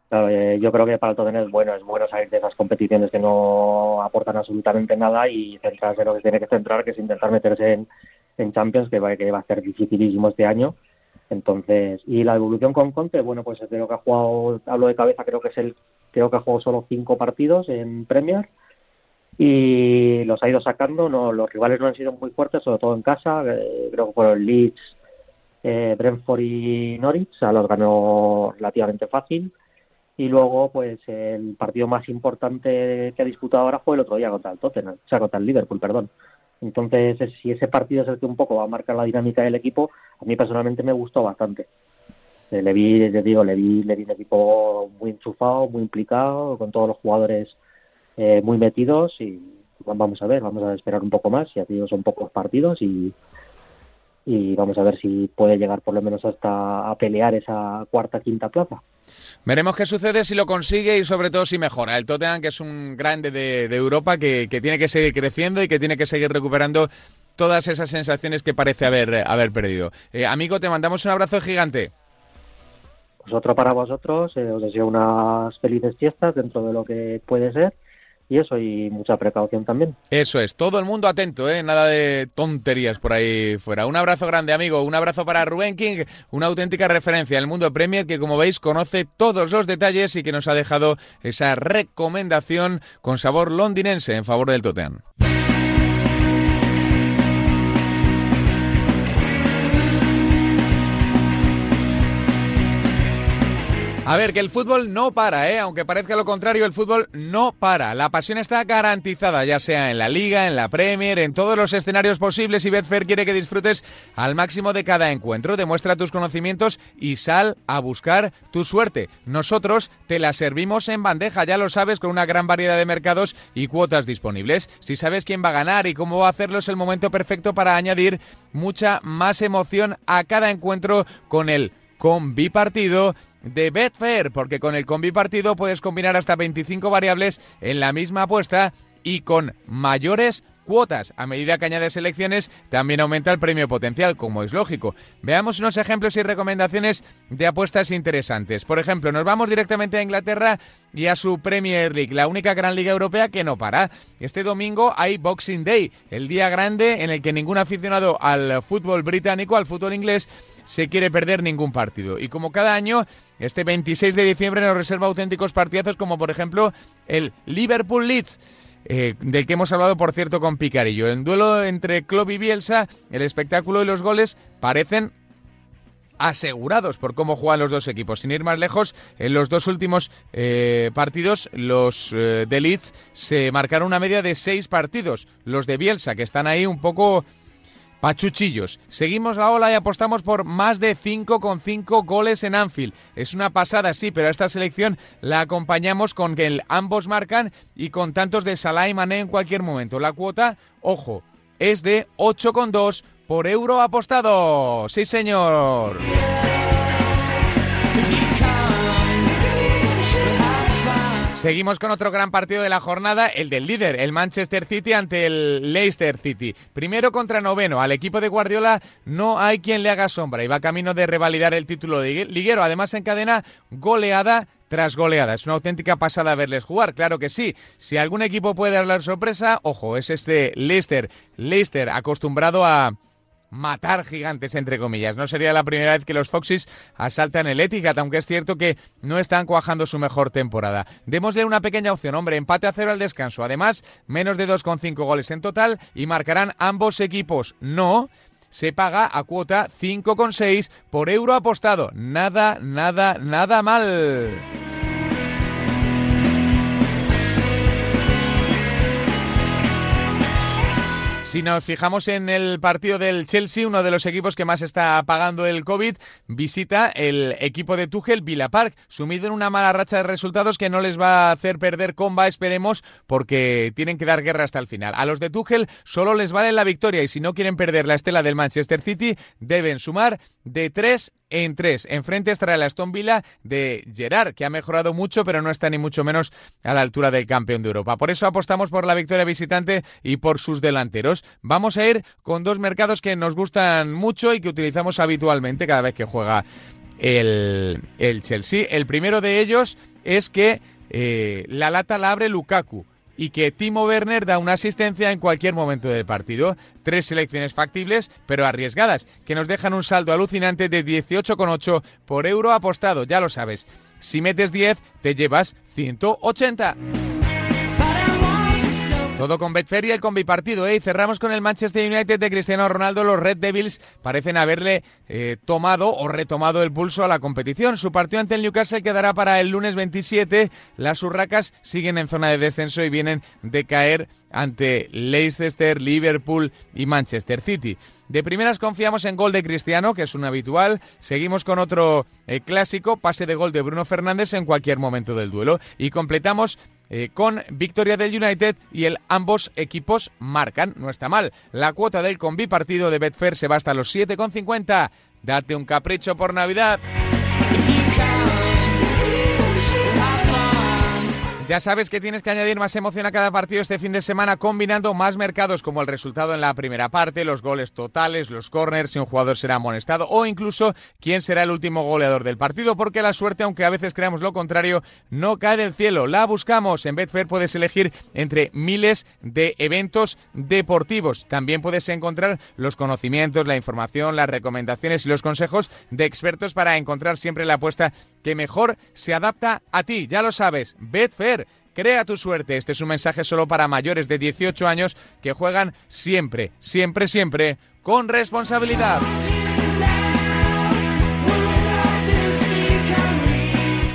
Eh, yo creo que para el Tottenham es bueno, es bueno salir de esas competiciones que no aportan absolutamente nada y centrarse en lo que tiene que centrar, que es intentar meterse en, en Champions, que va, que va a ser dificilísimo este año. Entonces, y la evolución con Conte, bueno, pues creo que ha jugado, hablo de cabeza, creo que es el, creo que ha jugado solo cinco partidos en Premier y los ha ido sacando, no, los rivales no han sido muy fuertes, sobre todo en casa, eh, creo que fueron Leeds, eh, Brentford y Norwich, o sea, los ganó relativamente fácil y luego pues el partido más importante que ha disputado ahora fue el otro día contra el Tottenham, o sea, contra el Liverpool, perdón. Entonces, si ese partido es el que un poco va a marcar la dinámica del equipo, a mí personalmente me gustó bastante. Eh, le vi, les digo, le vi, le vi un equipo muy enchufado, muy implicado, con todos los jugadores eh, muy metidos y vamos a ver, vamos a esperar un poco más, ya digo, son pocos partidos y, y vamos a ver si puede llegar por lo menos hasta a pelear esa cuarta, quinta plaza. Veremos qué sucede si lo consigue y sobre todo si mejora. El Tottenham, que es un grande de, Europa, que, tiene que seguir creciendo y que tiene que seguir recuperando todas esas sensaciones que parece haber, haber perdido. Eh, amigo, te mandamos un abrazo gigante. Pues otro para vosotros, eh, os deseo unas felices fiestas dentro de lo que puede ser y eso, y mucha precaución también. Eso es, todo el mundo atento, ¿eh? nada de tonterías por ahí fuera. Un abrazo grande, amigo, un abrazo para Rubén King, una auténtica referencia en el mundo Premier que, como veis, conoce todos los detalles y que nos ha dejado esa recomendación con sabor londinense en favor del Tottenham. A ver, que el fútbol no para, ¿eh? aunque parezca lo contrario, el fútbol no para. La pasión está garantizada, ya sea en la Liga, en la Premier, en todos los escenarios posibles y Betfair quiere que disfrutes al máximo de cada encuentro. Demuestra tus conocimientos y sal a buscar tu suerte. Nosotros te la servimos en bandeja, ya lo sabes, con una gran variedad de mercados y cuotas disponibles. Si sabes quién va a ganar y cómo va a hacerlo, es el momento perfecto para añadir mucha más emoción a cada encuentro con el combi partido de Betfair, porque con el combi partido puedes combinar hasta 25 variables en la misma apuesta y con mayores cuotas. A medida que añades selecciones, también aumenta el premio potencial, como es lógico. Veamos unos ejemplos y recomendaciones de apuestas interesantes. Por ejemplo, nos vamos directamente a Inglaterra y a su Premier League, la única gran liga europea que no para. Este domingo hay Boxing Day, el día grande en el que ningún aficionado al fútbol británico, al fútbol inglés, se quiere perder ningún partido. Y como cada año, este 26 de diciembre nos reserva auténticos partidazos como por ejemplo el Liverpool Leeds. Eh, del que hemos hablado, por cierto, con Picarillo. En duelo entre Klopp y Bielsa, el espectáculo y los goles parecen asegurados por cómo juegan los dos equipos. Sin ir más lejos, en los dos últimos eh, partidos, los eh, se marcaron una media de seis partidos. Los de Bielsa, que están ahí un poco Pachuchillos. Seguimos la ola y apostamos por más de 5,5 goles en Anfield. Es una pasada, sí, pero a esta selección la acompañamos con que ambos marcan y con tantos de Salah y Mané en cualquier momento. La cuota, ojo, es de 8,2 por euro apostado. Sí, señor. Seguimos con otro gran partido de la jornada, el del líder, el Manchester City ante el Leicester City. Primero contra noveno, al equipo de Guardiola no hay quien le haga sombra y va camino de revalidar el título de liguero. Además encadena goleada tras goleada. Es una auténtica pasada verles jugar, claro que sí. Si algún equipo puede dar sorpresa, ojo, es este Leicester. Leicester acostumbrado a matar gigantes, entre comillas. No sería la primera vez que los Foxys asaltan el Etihad, aunque es cierto que no están cuajando su mejor temporada. Démosle una pequeña opción, hombre, empate a cero al descanso. Además, menos de 2,5 goles en total y marcarán ambos equipos. No, se paga a cuota 5,6 por euro apostado. Nada, nada, nada mal. Si nos fijamos en el partido del Chelsea, uno de los equipos que más está pagando el COVID, visita el equipo de Tuchel, Villa Park, sumido en una mala racha de resultados que no les va a hacer perder comba, esperemos, porque tienen que dar guerra hasta el final. A los de Tuchel solo les vale la victoria y si no quieren perder la estela del Manchester City, deben sumar de tres en tres. Enfrente estará el Aston Villa de Gerard, que ha mejorado mucho, pero no está ni mucho menos a la altura del campeón de Europa. Por eso apostamos por la victoria visitante y por sus delanteros. Vamos a ir con dos mercados que nos gustan mucho y que utilizamos habitualmente cada vez que juega el, Chelsea. El primero de ellos es que eh, la lata la abre Lukaku y que Timo Werner da una asistencia en cualquier momento del partido. Tres selecciones factibles, pero arriesgadas, que nos dejan un saldo alucinante de 18,8 por euro apostado, ya lo sabes. Si metes 10, te llevas 180. Todo con Betfair y el combipartido, ¿eh? Cerramos con el Manchester United de Cristiano Ronaldo. Los Red Devils parecen haberle eh, tomado o retomado el pulso a la competición. Su partido ante el Newcastle quedará para el lunes 27. Las urracas siguen en zona de descenso y vienen de caer ante Leicester, Liverpool y Manchester City. De primeras confiamos en gol de Cristiano, que es un habitual. Seguimos con otro eh, clásico, pase de gol de Bruno Fernández en cualquier momento del duelo. Y completamos eh, con victoria del United y el ambos equipos marcan. No está mal. La cuota del combi partido de Betfair se va hasta los 7,50. Date un capricho por Navidad. Ya sabes que tienes que añadir más emoción a cada partido este fin de semana combinando más mercados como el resultado en la primera parte, los goles totales, los corners, si un jugador será amonestado o incluso quién será el último goleador del partido, porque la suerte, aunque a veces creamos lo contrario, no cae del cielo. La buscamos. En Betfair puedes elegir entre miles de eventos deportivos. También puedes encontrar los conocimientos, la información, las recomendaciones y los consejos de expertos para encontrar siempre la apuesta que mejor se adapta a ti. Ya lo sabes, Betfair. Crea tu suerte. Este es un mensaje solo para mayores de 18 años que juegan siempre, siempre, siempre con responsabilidad.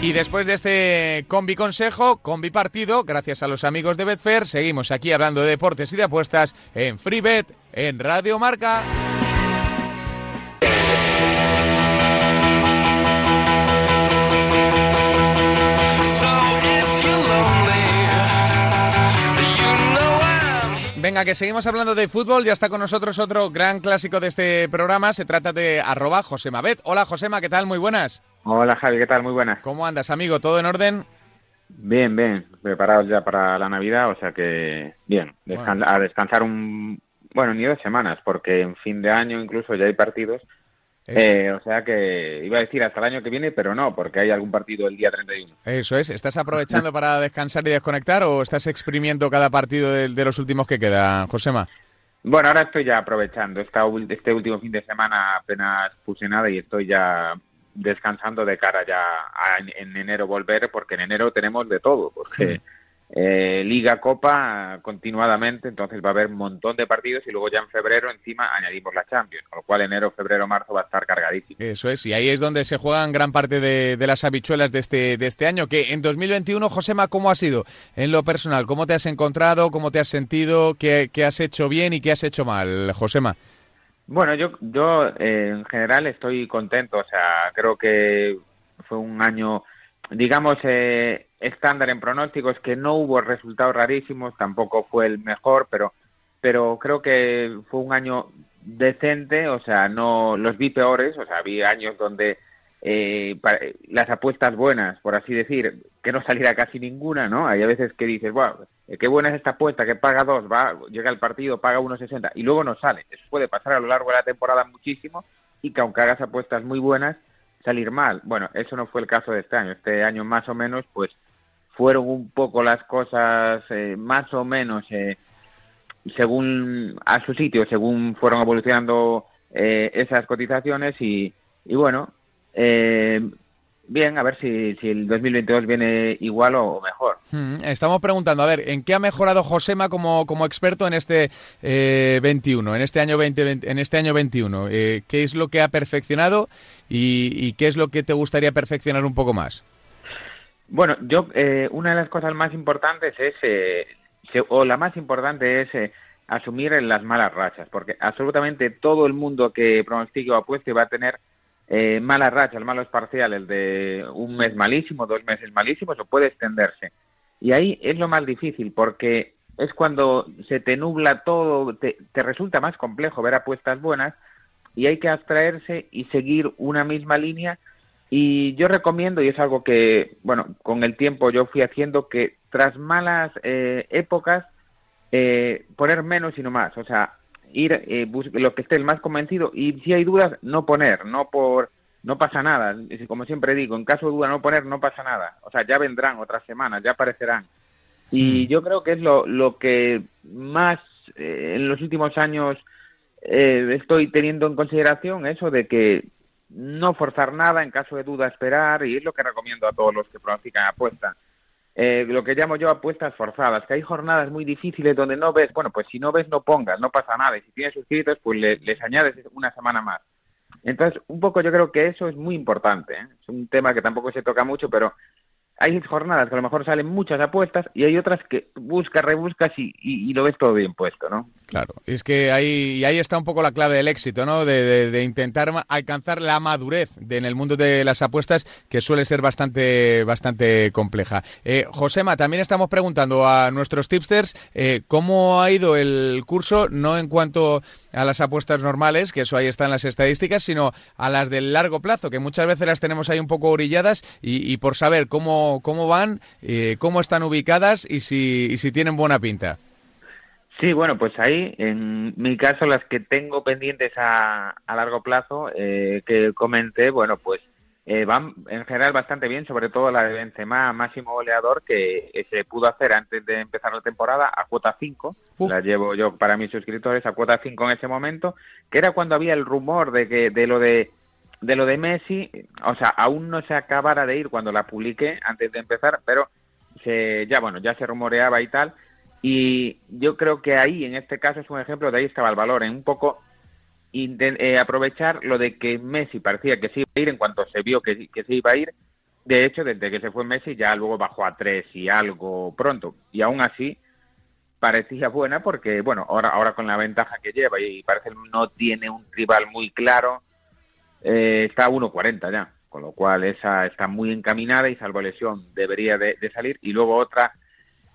Y después de este combi consejo, combi partido, gracias a los amigos de Betfair, seguimos aquí hablando de deportes y de apuestas en FreeBet en Radio Marca. Venga, que seguimos hablando de fútbol. Ya está con nosotros otro gran clásico de este programa. Se trata de arroba Josema Bet. Hola Josema, ¿qué tal? Muy buenas. Hola Javi, ¿qué tal? Muy buenas. ¿Cómo andas, amigo? ¿Todo en orden? Bien, bien. Preparados ya para la Navidad, o sea que bien. A descansar un... Bueno, ni dos semanas, porque en fin de año incluso ya hay partidos eh, o sea que iba a decir hasta el año que viene, pero no, porque hay algún partido el día 31. Eso es. ¿Estás aprovechando para descansar y desconectar o estás exprimiendo cada partido de, los últimos que quedan, Josema? Bueno, ahora estoy ya aprovechando. este último fin de semana apenas puse nada y estoy ya descansando de cara ya a en enero volver, porque en enero tenemos de todo, porque... Eh, Liga, Copa continuadamente, entonces va a haber un montón de partidos y luego ya en febrero encima añadimos la Champions, con lo cual enero, febrero, marzo va a estar cargadísimo. Eso es, y ahí es donde se juegan gran parte de, las habichuelas de este, de este año, que en 2021, Josema, ¿cómo ha sido en lo personal? ¿Cómo te has encontrado? ¿Cómo te has sentido? ¿Qué, has hecho bien y qué has hecho mal, Josema? Bueno, yo, yo eh, en general estoy contento, o sea, creo que fue un año, digamos, eh, estándar en pronósticos, que no hubo resultados rarísimos, tampoco fue el mejor, pero, pero creo que fue un año decente, o sea, no los vi peores, o sea, había años donde eh, las apuestas buenas, por así decir, que no saliera casi ninguna, ¿no? Hay a veces que dices, wow, eh, qué buena es esta apuesta, que paga dos, va, llega al partido, paga 1.60 y luego no sale. Eso puede pasar a lo largo de la temporada muchísimo y que aunque hagas apuestas muy buenas, salir mal. Bueno, eso no fue el caso de este año. Este año más o menos, pues fueron un poco las cosas eh, más o menos eh, según a su sitio, según fueron evolucionando eh, esas cotizaciones y, y bueno, eh, bien, a ver si, si, el 2022 viene igual o mejor. Hmm, estamos preguntando, a ver, ¿en qué ha mejorado Josema como, como experto en este eh, 21, en este año 20, en este año 21? Eh, ¿Qué es lo que ha perfeccionado y, y, qué es lo que te gustaría perfeccionar un poco más? Bueno, yo eh, una de las cosas más importantes es, eh, o la más importante es eh, asumir las malas rachas, porque absolutamente todo el mundo que pronostique o apueste va a tener eh, malas rachas, malos parciales de un mes malísimo, dos meses malísimos, o puede extenderse. Y ahí es lo más difícil, porque es cuando se te nubla todo, te, te resulta más complejo ver apuestas buenas y hay que abstraerse y seguir una misma línea. Y yo recomiendo, y es algo que, bueno, con el tiempo yo fui haciendo, que tras malas eh, épocas, eh, poner menos y no más. O sea, ir eh, lo que esté el más convencido y si hay dudas no poner no por no pasa nada. Como siempre digo en caso de duda no poner no pasa nada. O sea ya vendrán otras semanas ya aparecerán. Y yo creo que es lo, lo que más eh, en los últimos años eh, estoy teniendo en consideración eso de que no forzar nada en caso de duda esperar y es lo que recomiendo a todos los que pronostican apuesta eh, lo que llamo yo apuestas forzadas, que hay jornadas muy difíciles donde no ves, bueno, pues si no ves no pongas, no pasa nada, y si tienes suscritos, pues le, les añades una semana más. Entonces, un poco yo creo que eso es muy importante, ¿eh? es un tema que tampoco se toca mucho, pero hay jornadas que a lo mejor salen muchas apuestas y hay otras que buscas, rebuscas y, y, lo ves todo bien puesto, ¿no? Claro, es que ahí, ahí está un poco la clave del éxito, ¿no? De, de, intentar alcanzar la madurez de, en el mundo de las apuestas, que suele ser bastante, bastante compleja. Eh, Josema, también estamos preguntando a nuestros tipsters eh, cómo ha ido el curso, no en cuanto a las apuestas normales, que eso ahí está en las estadísticas, sino a las del largo plazo, que muchas veces las tenemos ahí un poco orilladas y por saber cómo, cómo van, eh, cómo están ubicadas y si, y si tienen buena pinta. Sí, bueno, pues ahí, en mi caso, las que tengo pendientes a, a largo plazo, eh, que comenté, bueno, pues eh, van en general bastante bien, sobre todo la de Benzema, máximo goleador, que se pudo hacer antes de empezar la temporada a cuota 5, uh. la llevo yo para mis suscriptores a cuota 5 en ese momento, que era cuando había el rumor de que de lo de de lo de Messi, o sea, aún no se acabara de ir cuando la publiqué antes de empezar, pero se, ya bueno, ya se rumoreaba y tal, y yo creo que ahí, en este caso, es un ejemplo de ahí estaba el valor, en un poco eh, aprovechar lo de que Messi parecía que se iba a ir en cuanto se vio que, que se iba a ir. De hecho, desde que se fue Messi ya luego bajó a tres y algo pronto. Y aún así parecía buena porque, bueno, ahora, ahora con la ventaja que lleva y parece no tiene un rival muy claro, eh, está a 1.40 ya. Con lo cual esa está muy encaminada y salvo lesión debería de, salir. Y luego otra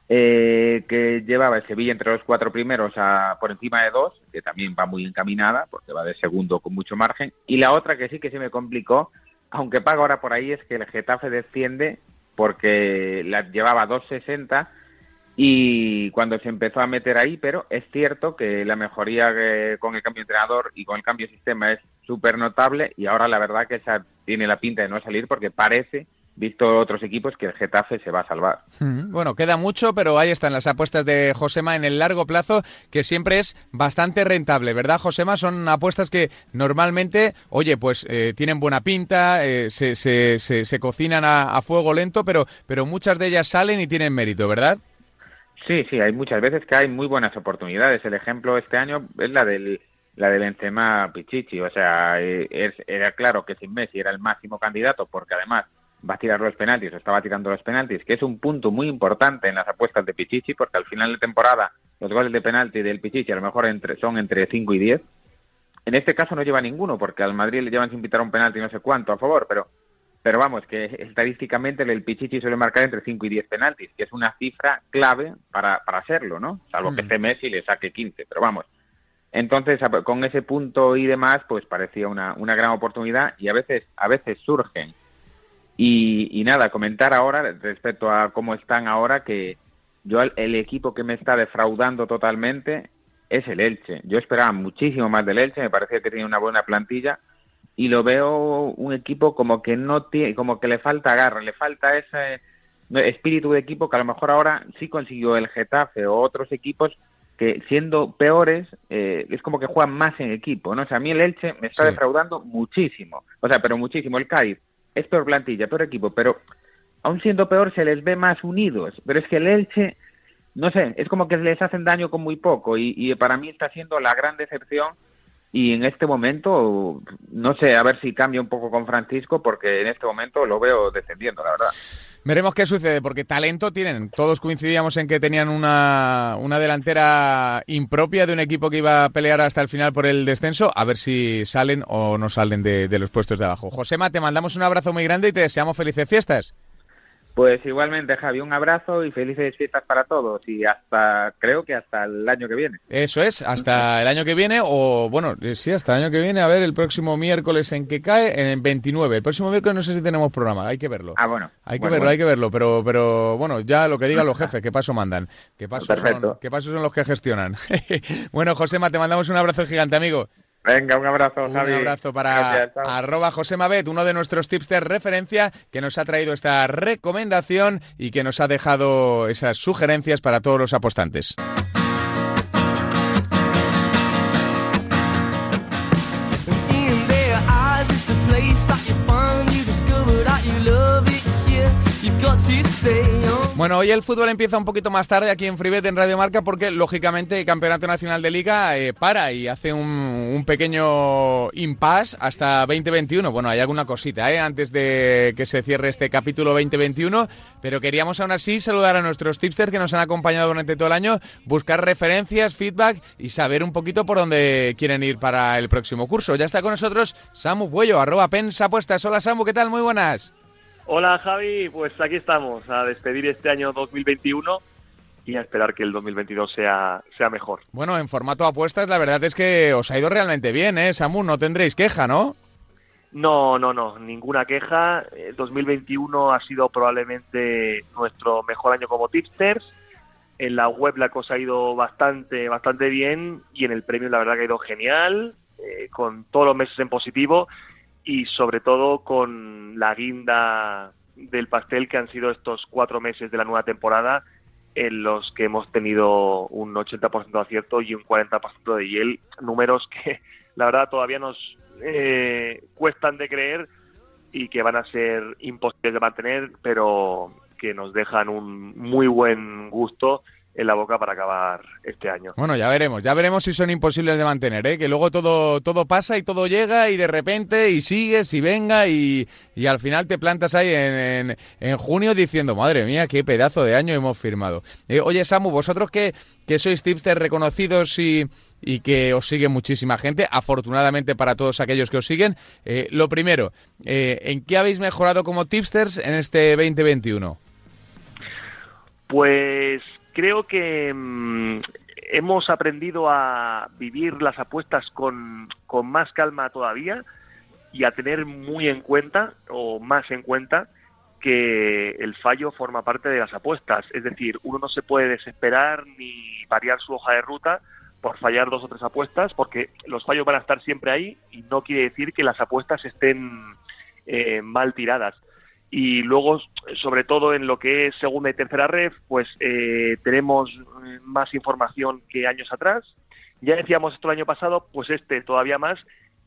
eh, que llevaba el Sevilla entre los cuatro primeros a por encima de dos, que también va muy encaminada, porque va de segundo con mucho margen. Y la otra que sí que se me complicó, aunque paga ahora por ahí, es que el Getafe desciende porque la llevaba 2.60 y cuando se empezó a meter ahí, pero es cierto que la mejoría que, con el cambio de entrenador y con el cambio de sistema es súper notable y ahora la verdad que esa tiene la pinta de no salir porque parece visto otros equipos que el Getafe se va a salvar. Bueno, queda mucho, pero ahí están las apuestas de Josema en el largo plazo, que siempre es bastante rentable, ¿verdad, Josema? Son apuestas que normalmente, oye, pues eh, tienen buena pinta, eh, se, se, se, se, cocinan a, a, fuego lento, pero, pero muchas de ellas salen y tienen mérito, ¿verdad? Sí, sí, hay muchas veces que hay muy buenas oportunidades. El ejemplo este año es la del la de Benzema Pichichi, o sea, eh, es, era claro que sin Messi era el máximo candidato porque además va a tirar los penaltis o estaba tirando los penaltis, que es un punto muy importante en las apuestas de Pichichi, porque al final de temporada los goles de penalti del Pichichi a lo mejor entre, son entre 5 y 10. En este caso no lleva ninguno, porque al Madrid le llevan sin pitar un penalti no sé cuánto a favor, pero, pero vamos, que estadísticamente el Pichichi suele marcar entre 5 y 10 penaltis, que es una cifra clave para, para hacerlo, ¿no? Salvo mm. que este Messi le saque 15, pero vamos. Entonces, con ese punto y demás, pues parecía una, una gran oportunidad y a veces, a veces surgen Y, nada, comentar ahora respecto a cómo están ahora que yo el, equipo que me está defraudando totalmente es el Elche. Yo esperaba muchísimo más del Elche, me parecía que tenía una buena plantilla y lo veo un equipo como que no tiene, como que le falta garra, le falta ese espíritu de equipo que a lo mejor ahora sí consiguió el Getafe o otros equipos que siendo peores eh, es como que juegan más en equipo, ¿no? O sea, a mí el Elche me está defraudando muchísimo, o sea, pero muchísimo. El Cádiz es peor plantilla, peor equipo, pero aún siendo peor se les ve más unidos. Pero es que el Elche, no sé, es como que les hacen daño con muy poco y, para mí está siendo la gran decepción y en este momento, no sé, a ver si cambia un poco con Francisco porque en este momento lo veo descendiendo, la verdad. Veremos qué sucede, porque talento tienen. Todos coincidíamos en que tenían una, una, delantera impropia de un equipo que iba a pelear hasta el final por el descenso. A ver si salen o no salen de, de los puestos de abajo. Josema, te mandamos un abrazo muy grande y te deseamos felices fiestas. Pues igualmente, Javi, un abrazo y felices fiestas para todos y hasta, creo que hasta el año que viene. Eso es, hasta el año que viene o, bueno, eh, sí, hasta el año que viene, a ver, el próximo miércoles en que cae, en el 29. El próximo miércoles no sé si tenemos programa, hay que verlo. Ah, bueno. Hay que verlo, hay que verlo, pero, pero bueno, ya lo que digan los jefes, qué paso mandan, qué pasos, son, qué pasos son los que gestionan. bueno, Josema, te mandamos un abrazo gigante, amigo. Venga, un abrazo, Javi. Un abrazo para arroba José Mabet, uno de nuestros tips de referencia que nos ha traído esta recomendación y que nos ha dejado esas sugerencias para todos los apostantes. Bueno, hoy el fútbol empieza un poquito más tarde aquí en Freebet en Radio Marca porque lógicamente el Campeonato Nacional de Liga eh, para y hace un, pequeño impasse hasta 2021. Bueno, hay alguna cosita eh, antes de que se cierre este capítulo 2021, pero queríamos aún así saludar a nuestros tipsters que nos han acompañado durante todo el año, buscar referencias, feedback y saber un poquito por dónde quieren ir para el próximo curso. Ya está con nosotros Samu Puello, arroba pensapuestas. Hola Samu, ¿qué tal? Muy buenas. Hola Javi, pues aquí estamos a despedir este año 2021 y a esperar que el 2022 sea, sea mejor. Bueno, en formato apuestas la verdad es que os ha ido realmente bien, ¿eh? Samu, no tendréis queja, ¿no? No, no, no, ninguna queja. El 2021 ha sido probablemente nuestro mejor año como tipsters. En la web la cosa ha ido bastante, bastante bien y en el premio la verdad que ha ido genial, eh, con todos los meses en positivo y sobre todo con la guinda del pastel que han sido estos cuatro meses de la nueva temporada en los que hemos tenido un 80% de acierto y un 40% de hiel, números que la verdad todavía nos eh, cuestan de creer y que van a ser imposibles de mantener, pero que nos dejan un muy buen gusto en la boca para acabar este año. Bueno, ya veremos, ya veremos si son imposibles de mantener, ¿eh? que luego todo, todo pasa y todo llega y de repente y sigues y venga y, y al final te plantas ahí en, en, junio diciendo, madre mía, qué pedazo de año hemos firmado. Eh, oye, Samu, vosotros que, que sois tipsters reconocidos y, y que os sigue muchísima gente, afortunadamente para todos aquellos que os siguen, eh, lo primero, eh, ¿en qué habéis mejorado como tipsters en este 2021? Pues creo que mm, hemos aprendido a vivir las apuestas con, más calma todavía y a tener muy en cuenta o más en cuenta que el fallo forma parte de las apuestas. Es decir, uno no se puede desesperar ni variar su hoja de ruta por fallar dos o tres apuestas, porque los fallos van a estar siempre ahí y no quiere decir que las apuestas estén eh, mal tiradas y luego sobre todo en lo que es segunda y tercera red pues eh, tenemos eh, más información que años atrás. Ya decíamos esto el año pasado pues este todavía más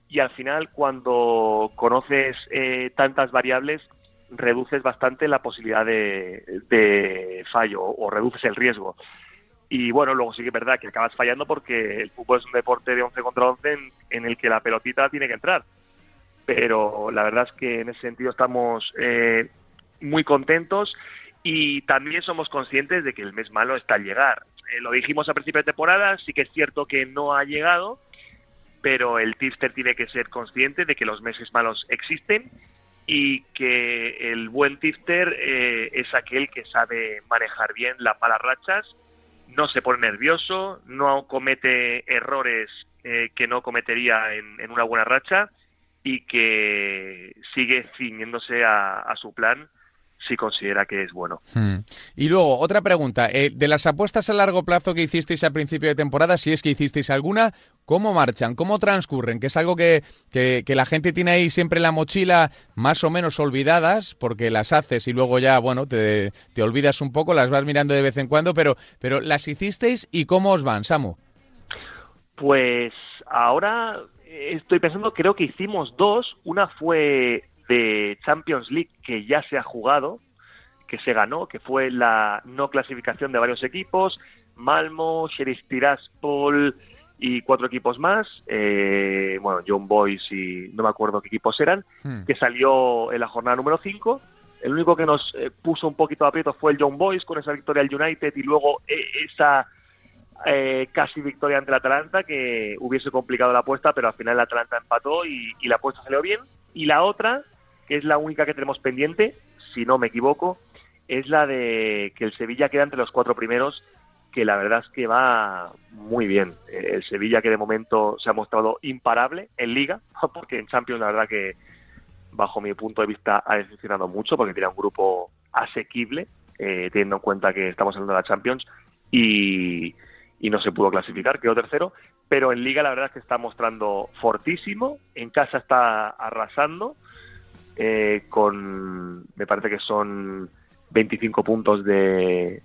y al final cuando conoces eh, tantas variables reduces bastante la posibilidad de, fallo o reduces el riesgo. Y bueno, luego sí que es verdad que acabas fallando porque el fútbol es un deporte de 11 contra 11 en el que la pelotita tiene que entrar pero la verdad es que en ese sentido estamos eh, muy contentos y también somos conscientes de que el mes malo está al llegar. Eh, lo dijimos a principio de temporada, sí que es cierto que no ha llegado, pero el tipster tiene que ser consciente de que los meses malos existen y que el buen tipster eh, es aquel que sabe manejar bien las malas rachas, no se pone nervioso, no comete errores que no cometería en una buena racha y que sigue ciñéndose a, su plan si considera que es bueno. Hmm. Y luego, otra pregunta. Eh, de las apuestas a largo plazo que hicisteis a principio de temporada, si es que hicisteis alguna, ¿cómo marchan? ¿Cómo transcurren? Que es algo que, que, la gente tiene ahí siempre en la mochila más o menos olvidadas, porque las haces y luego ya, bueno, te, te olvidas un poco, las vas mirando de vez en cuando, pero, pero ¿las hicisteis y cómo os van, Samu? Pues ahora estoy pensando, creo que hicimos dos. Una fue de Champions League que ya se ha jugado, que se ganó, que fue la no clasificación de varios equipos, Malmo, Sheriff Tiraspol y cuatro equipos más, eh, bueno, John Boys y no me acuerdo qué equipos eran, hmm. que salió en la jornada número 5. El único que nos eh, puso un poquito de aprieto fue el John Boys con esa victoria del United y luego eh, esa eh, casi victoria ante el Atalanta, que hubiese complicado la apuesta, pero al final el Atalanta empató y, la apuesta salió bien. Y la otra, que es la única que tenemos pendiente, si no me equivoco, es la de que el Sevilla queda entre los cuatro primeros, que la verdad es que va muy bien. Eh, el Sevilla que de momento se ha mostrado imparable en liga, porque en Champions la verdad que bajo mi punto de vista ha decepcionado mucho, porque tiene un grupo asequible, eh, teniendo en cuenta que estamos hablando de la Champions, y, y no se pudo clasificar, quedó tercero, pero en liga la verdad es que está mostrando fortísimo, en casa está arrasando, eh, con, me parece que son 25 puntos de,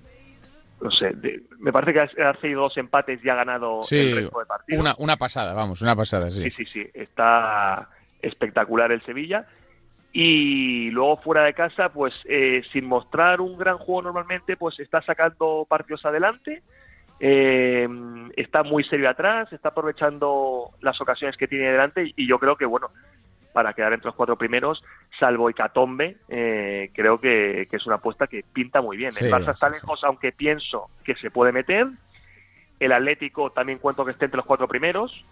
no sé, me parece que ha seguido dos empates y ha ganado el resto de partidos. Una, una pasada, vamos, una pasada, sí. Sí, sí, sí, está espectacular el Sevilla. Y luego fuera de casa, pues eh, sin mostrar un gran juego normalmente, pues está sacando partidos adelante eh, está muy serio atrás, está aprovechando las ocasiones que tiene delante y yo creo que, bueno, para quedar entre los cuatro primeros, salvo Icatombe, eh, creo que, es una apuesta que pinta muy bien. el Barça está lejos, aunque pienso que se puede meter. El Atlético también cuento que esté entre los cuatro primeros.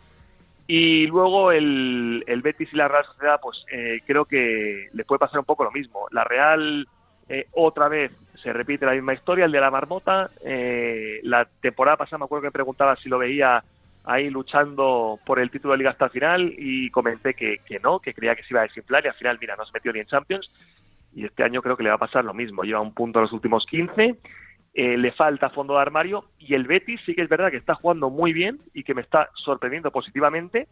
Y luego el, el Betis y la Real Sociedad, pues eh, creo que le puede pasar un poco lo mismo. La Real eh, otra vez se repite la misma historia, el de la marmota. Eh, la temporada pasada me acuerdo que preguntaba si lo veía ahí luchando por el título de liga hasta el final y comenté que, no, que creía que se iba a desinflar y al final, mira, no se metió ni en Champions. Y este año creo que le va a pasar lo mismo. Lleva un punto en los últimos 15, eh, le falta fondo de armario y el Betis sí que es verdad que está jugando muy bien y que me está sorprendiendo positivamente.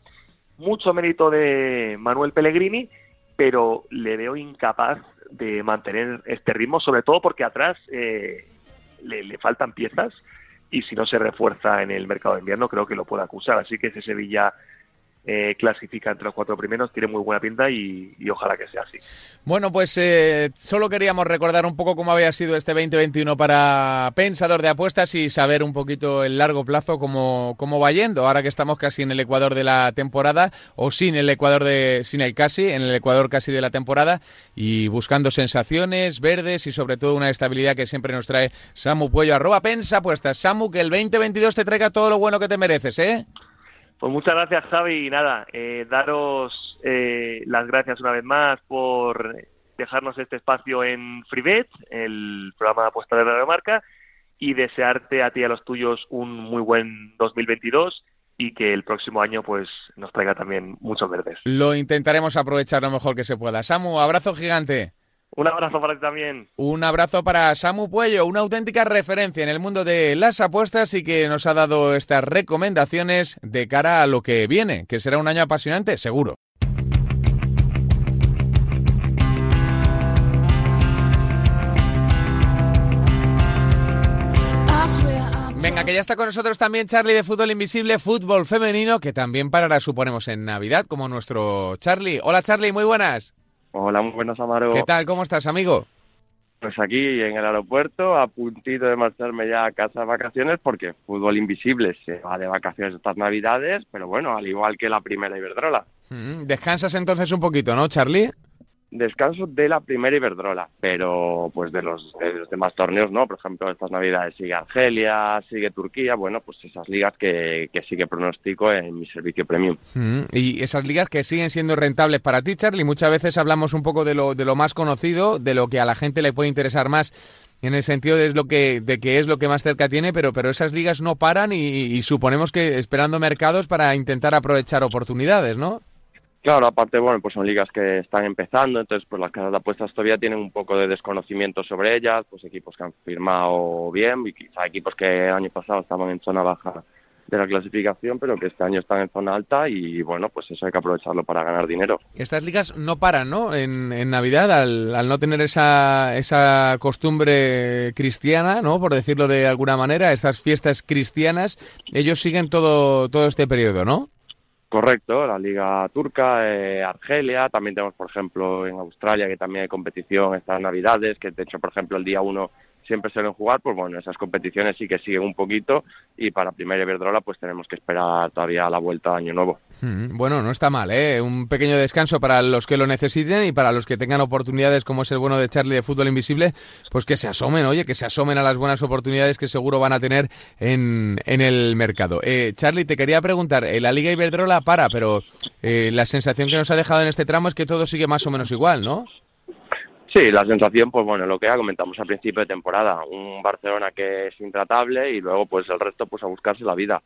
Mucho mérito de Manuel Pellegrini, pero le veo incapaz de mantener este ritmo, sobre todo porque atrás eh, le, faltan piezas y si no se refuerza en el mercado de invierno creo que lo puede acusar. Así que ese Sevilla eh, clasifica entre los cuatro primeros, tiene muy buena pinta y, ojalá que sea así. Bueno, pues eh, solo queríamos recordar un poco cómo había sido este 2021 para Pensador de Apuestas y saber un poquito el largo plazo cómo, cómo va yendo, ahora que estamos casi en el Ecuador de la temporada o sin el Ecuador de, sin el casi, en el Ecuador casi de la temporada y buscando sensaciones verdes y sobre todo una estabilidad que siempre nos trae Samu Puello, arroba Pensa Apuestas. Samu, que el 2022 te traiga todo lo bueno que te mereces, ¿eh? Pues muchas gracias, Javi. Y nada, eh, daros eh, las gracias una vez más por dejarnos este espacio en FreeBet, el programa de apuesta de la marca, y desearte a ti y a los tuyos un muy buen 2022 y que el próximo año pues nos traiga también muchos verdes. Lo intentaremos aprovechar lo mejor que se pueda. Samu, abrazo gigante. Un abrazo para ti también. Un abrazo para Samu Puello, una auténtica referencia en el mundo de las apuestas y que nos ha dado estas recomendaciones de cara a lo que viene, que será un año apasionante, seguro. Venga, que ya está con nosotros también Charlie de Fútbol Invisible, fútbol femenino, que también parará, suponemos, en Navidad, como nuestro Charlie. Hola Charlie, muy buenas. Hola, muy buenas, Amaro. ¿Qué tal? ¿Cómo estás, amigo? Pues aquí en el aeropuerto, a puntito de marcharme ya a casa de vacaciones, porque Fútbol Invisible se va de vacaciones estas Navidades, pero bueno, al igual que la primera Iberdrola. Mm, descansas entonces un poquito, ¿no, Charlie? Descanso de la primera Iberdrola, pero pues de los, demás torneos no, por ejemplo, estas navidades sigue Argelia, sigue Turquía, bueno, pues esas ligas que, que sí que pronostico en mi servicio premium. Mm, y esas ligas que siguen siendo rentables para ti, Charlie, muchas veces hablamos un poco de lo, de lo más conocido, de lo que a la gente le puede interesar más en el sentido de, lo que, de que es lo que más cerca tiene, pero, pero esas ligas no paran y, y suponemos que esperando mercados para intentar aprovechar oportunidades, ¿no? Claro, aparte, bueno, pues son ligas que están empezando, entonces pues las casas de apuestas todavía tienen un poco de desconocimiento sobre ellas, pues equipos que han firmado bien y quizá equipos que el año pasado estaban en zona baja de la clasificación, pero que este año están en zona alta y bueno, pues eso hay que aprovecharlo para ganar dinero. Estas ligas no paran, ¿no? En, en Navidad, al, al, no tener esa, esa costumbre cristiana, ¿no? Por decirlo de alguna manera, estas fiestas cristianas, ellos siguen todo, todo este periodo, ¿no? Correcto, la Liga Turca, eh, Argelia, también tenemos, por ejemplo, en Australia, que también hay competición estas Navidades, que de hecho, por ejemplo, el día 1 siempre suelen jugar, pues bueno, esas competiciones sí que siguen un poquito y para Primera Iberdrola pues tenemos que esperar todavía la vuelta a Año Nuevo. Mm, bueno, no está mal, ¿eh? Un pequeño descanso para los que lo necesiten y para los que tengan oportunidades como es el bueno de Charlie de Fútbol Invisible, pues que se asomen, oye, que se asomen a las buenas oportunidades que seguro van a tener en, en el mercado. Eh, Charlie, te quería preguntar, eh, la Liga Iberdrola para, pero eh, la sensación que nos ha dejado en este tramo es que todo sigue más o menos igual, ¿no? Sí, la sensación, pues bueno, lo que comentamos al principio de temporada, un Barcelona que es intratable y luego pues el resto pues a buscarse la vida.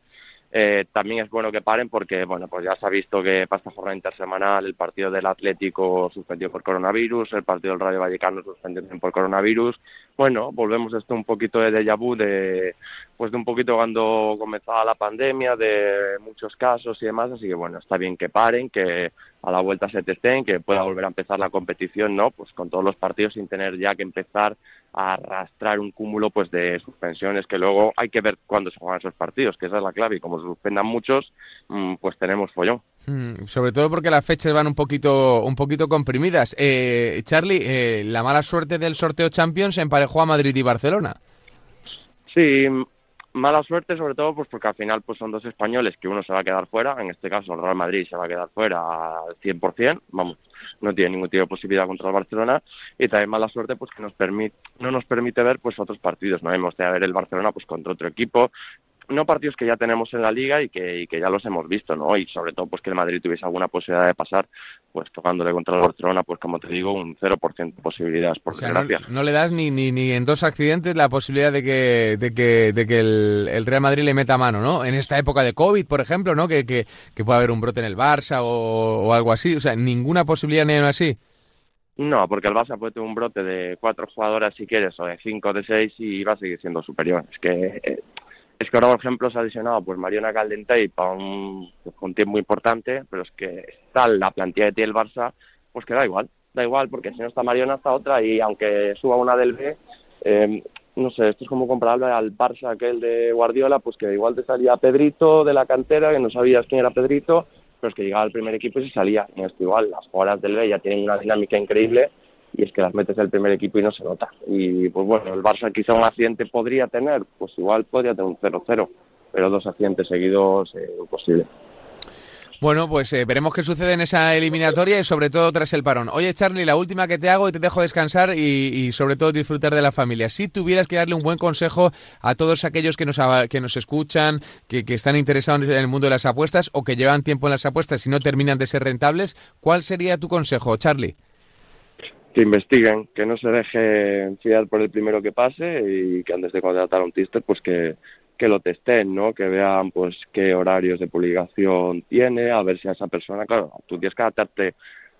Eh, también es bueno que paren porque, bueno, pues ya se ha visto que para esta jornada intersemanal el partido del Atlético suspendió por coronavirus, el partido del Rayo Vallecano suspendió por coronavirus. Bueno, volvemos a esto un poquito de déjà vu de, pues de un poquito cuando comenzaba la pandemia, de muchos casos y demás, así que bueno, está bien que paren, que a la vuelta se testen, que pueda volver a empezar la competición, ¿no? Pues con todos los partidos sin tener ya que empezar a arrastrar un cúmulo pues de suspensiones que luego hay que ver cuándo se juegan esos partidos, que esa es la clave y como se suspendan muchos, mm, pues tenemos follón. Mm, sobre todo porque las fechas van un poquito un poquito comprimidas. Eh, Charlie, eh, la mala suerte del sorteo Champions emparejó a Madrid y Barcelona. Sí, mala suerte sobre todo pues porque al final pues son dos españoles que uno se va a quedar fuera, en este caso el Real Madrid se va a quedar fuera al 100%, vamos, no tiene ningún tipo de posibilidad contra el Barcelona y también mala suerte pues que nos permite no nos permite ver pues otros partidos, no hemos de ver el Barcelona pues contra otro equipo no partidos que ya tenemos en la liga y que, y que ya los hemos visto, ¿no? Y sobre todo, pues que el Madrid tuviese alguna posibilidad de pasar, pues tocándole contra el Barcelona, pues como te digo, un 0% de posibilidades, por O sea, desgracia. no, no le das ni, ni, ni en dos accidentes la posibilidad de que, de que, de que el, el Real Madrid le meta mano, ¿no? En esta época de COVID, por ejemplo, ¿no? Que, que, que pueda haber un brote en el Barça o, o algo así. O sea, ninguna posibilidad ni así. No, porque el Barça puede tener un brote de cuatro jugadoras si quieres, o de cinco, de seis, y va a seguir siendo superior. Es que, eh, es que ahora, por ejemplo, se ha lesionado pues Mariona Caldentey para un, pues, un tiempo importante, pero es que está la plantilla de ti el Barça, pues que da igual, da igual, porque si no está Mariona está otra, y aunque suba una del B, eh, no sé, esto es como comparable al Barça aquel de Guardiola, pues que igual te salía Pedrito de la cantera, que no sabías quién era Pedrito, pero es que llegaba al primer equipo y se salía. Y esto igual, las jugadoras del B ya tienen una dinámica increíble y es que las metes del primer equipo y no se nota. Y pues bueno, el Barça quizá un accidente podría tener, pues igual podría tener un 0-0, pero dos accidentes seguidos, eh, imposible. Bueno, pues eh, veremos qué sucede en esa eliminatoria y sobre todo tras el parón. Oye, Charlie, la última que te hago y te dejo descansar y, y sobre todo disfrutar de la familia. Si tuvieras que darle un buen consejo a todos aquellos que nos, que nos escuchan, que, que están interesados en el mundo de las apuestas o que llevan tiempo en las apuestas y no terminan de ser rentables, ¿cuál sería tu consejo, Charlie? Que investiguen, que no se dejen fiar por el primero que pase y que antes de contratar a un tister, pues que, que lo testen, ¿no? Que vean pues qué horarios de publicación tiene, a ver si a esa persona, claro, tú tienes que adaptarte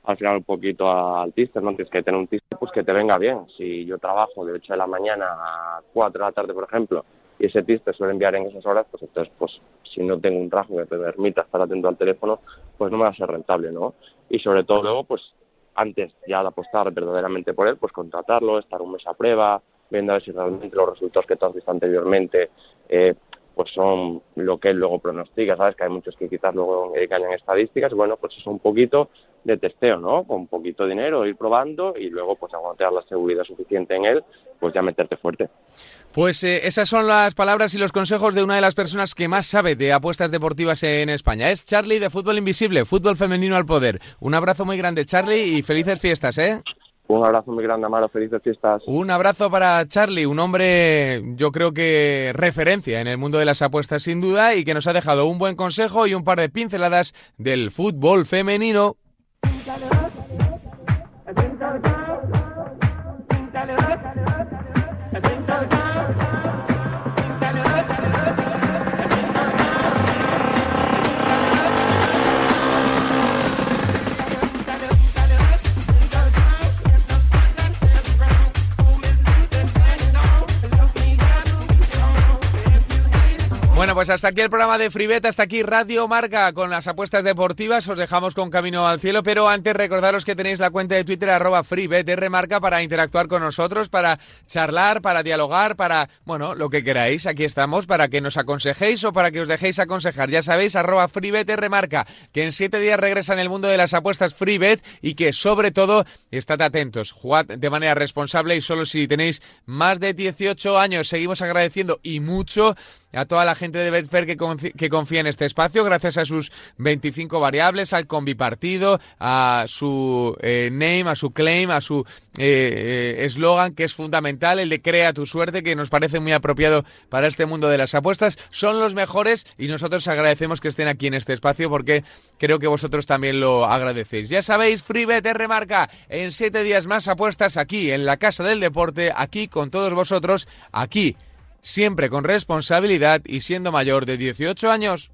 al final un poquito al tister, ¿no? Tienes que tener un tister pues que te venga bien. Si yo trabajo de 8 de la mañana a 4 de la tarde, por ejemplo, y ese tister suele enviar en esas horas, pues entonces, pues si no tengo un trabajo que me permita estar atento al teléfono, pues no me va a ser rentable, ¿no? Y sobre todo luego, pues antes ya de apostar verdaderamente por él, pues contratarlo, estar un mes a prueba, viendo a ver si realmente los resultados que tú has visto anteriormente eh, pues son lo que él luego pronostica, ¿sabes? Que hay muchos que quizás luego engañan estadísticas, bueno, pues es un poquito de testeo, ¿no? Con un poquito dinero, ir probando y luego, pues das la seguridad suficiente en él, pues ya meterte fuerte. Pues eh, esas son las palabras y los consejos de una de las personas que más sabe de apuestas deportivas en España. Es Charlie de Fútbol Invisible, Fútbol Femenino al Poder. Un abrazo muy grande, Charlie, y felices fiestas, ¿eh? Un abrazo muy grande, Amaro, felices fiestas. Un abrazo para Charlie, un hombre yo creo que referencia en el mundo de las apuestas sin duda y que nos ha dejado un buen consejo y un par de pinceladas del fútbol femenino. Bueno, pues hasta aquí el programa de Fribet, hasta aquí Radio Marca con las apuestas deportivas. Os dejamos con camino al cielo, pero antes recordaros que tenéis la cuenta de Twitter arroba FreeBetRMarca para interactuar con nosotros, para charlar, para dialogar, para, bueno, lo que queráis. Aquí estamos para que nos aconsejéis o para que os dejéis aconsejar. Ya sabéis, arroba FreeBetRMarca, que en siete días regresa en el mundo de las apuestas FreeBet y que sobre todo, estad atentos, jugad de manera responsable y solo si tenéis más de 18 años. Seguimos agradeciendo y mucho a toda la gente de Betfair que, que confía en este espacio, gracias a sus 25 variables, al combipartido, a su eh, name, a su claim, a su eh, eh, eslogan, que es fundamental, el de crea tu suerte, que nos parece muy apropiado para este mundo de las apuestas. Son los mejores y nosotros agradecemos que estén aquí en este espacio porque creo que vosotros también lo agradecéis. Ya sabéis, FreeBet remarca en siete días más apuestas aquí en la Casa del Deporte, aquí con todos vosotros, aquí siempre con responsabilidad y siendo mayor de 18 años.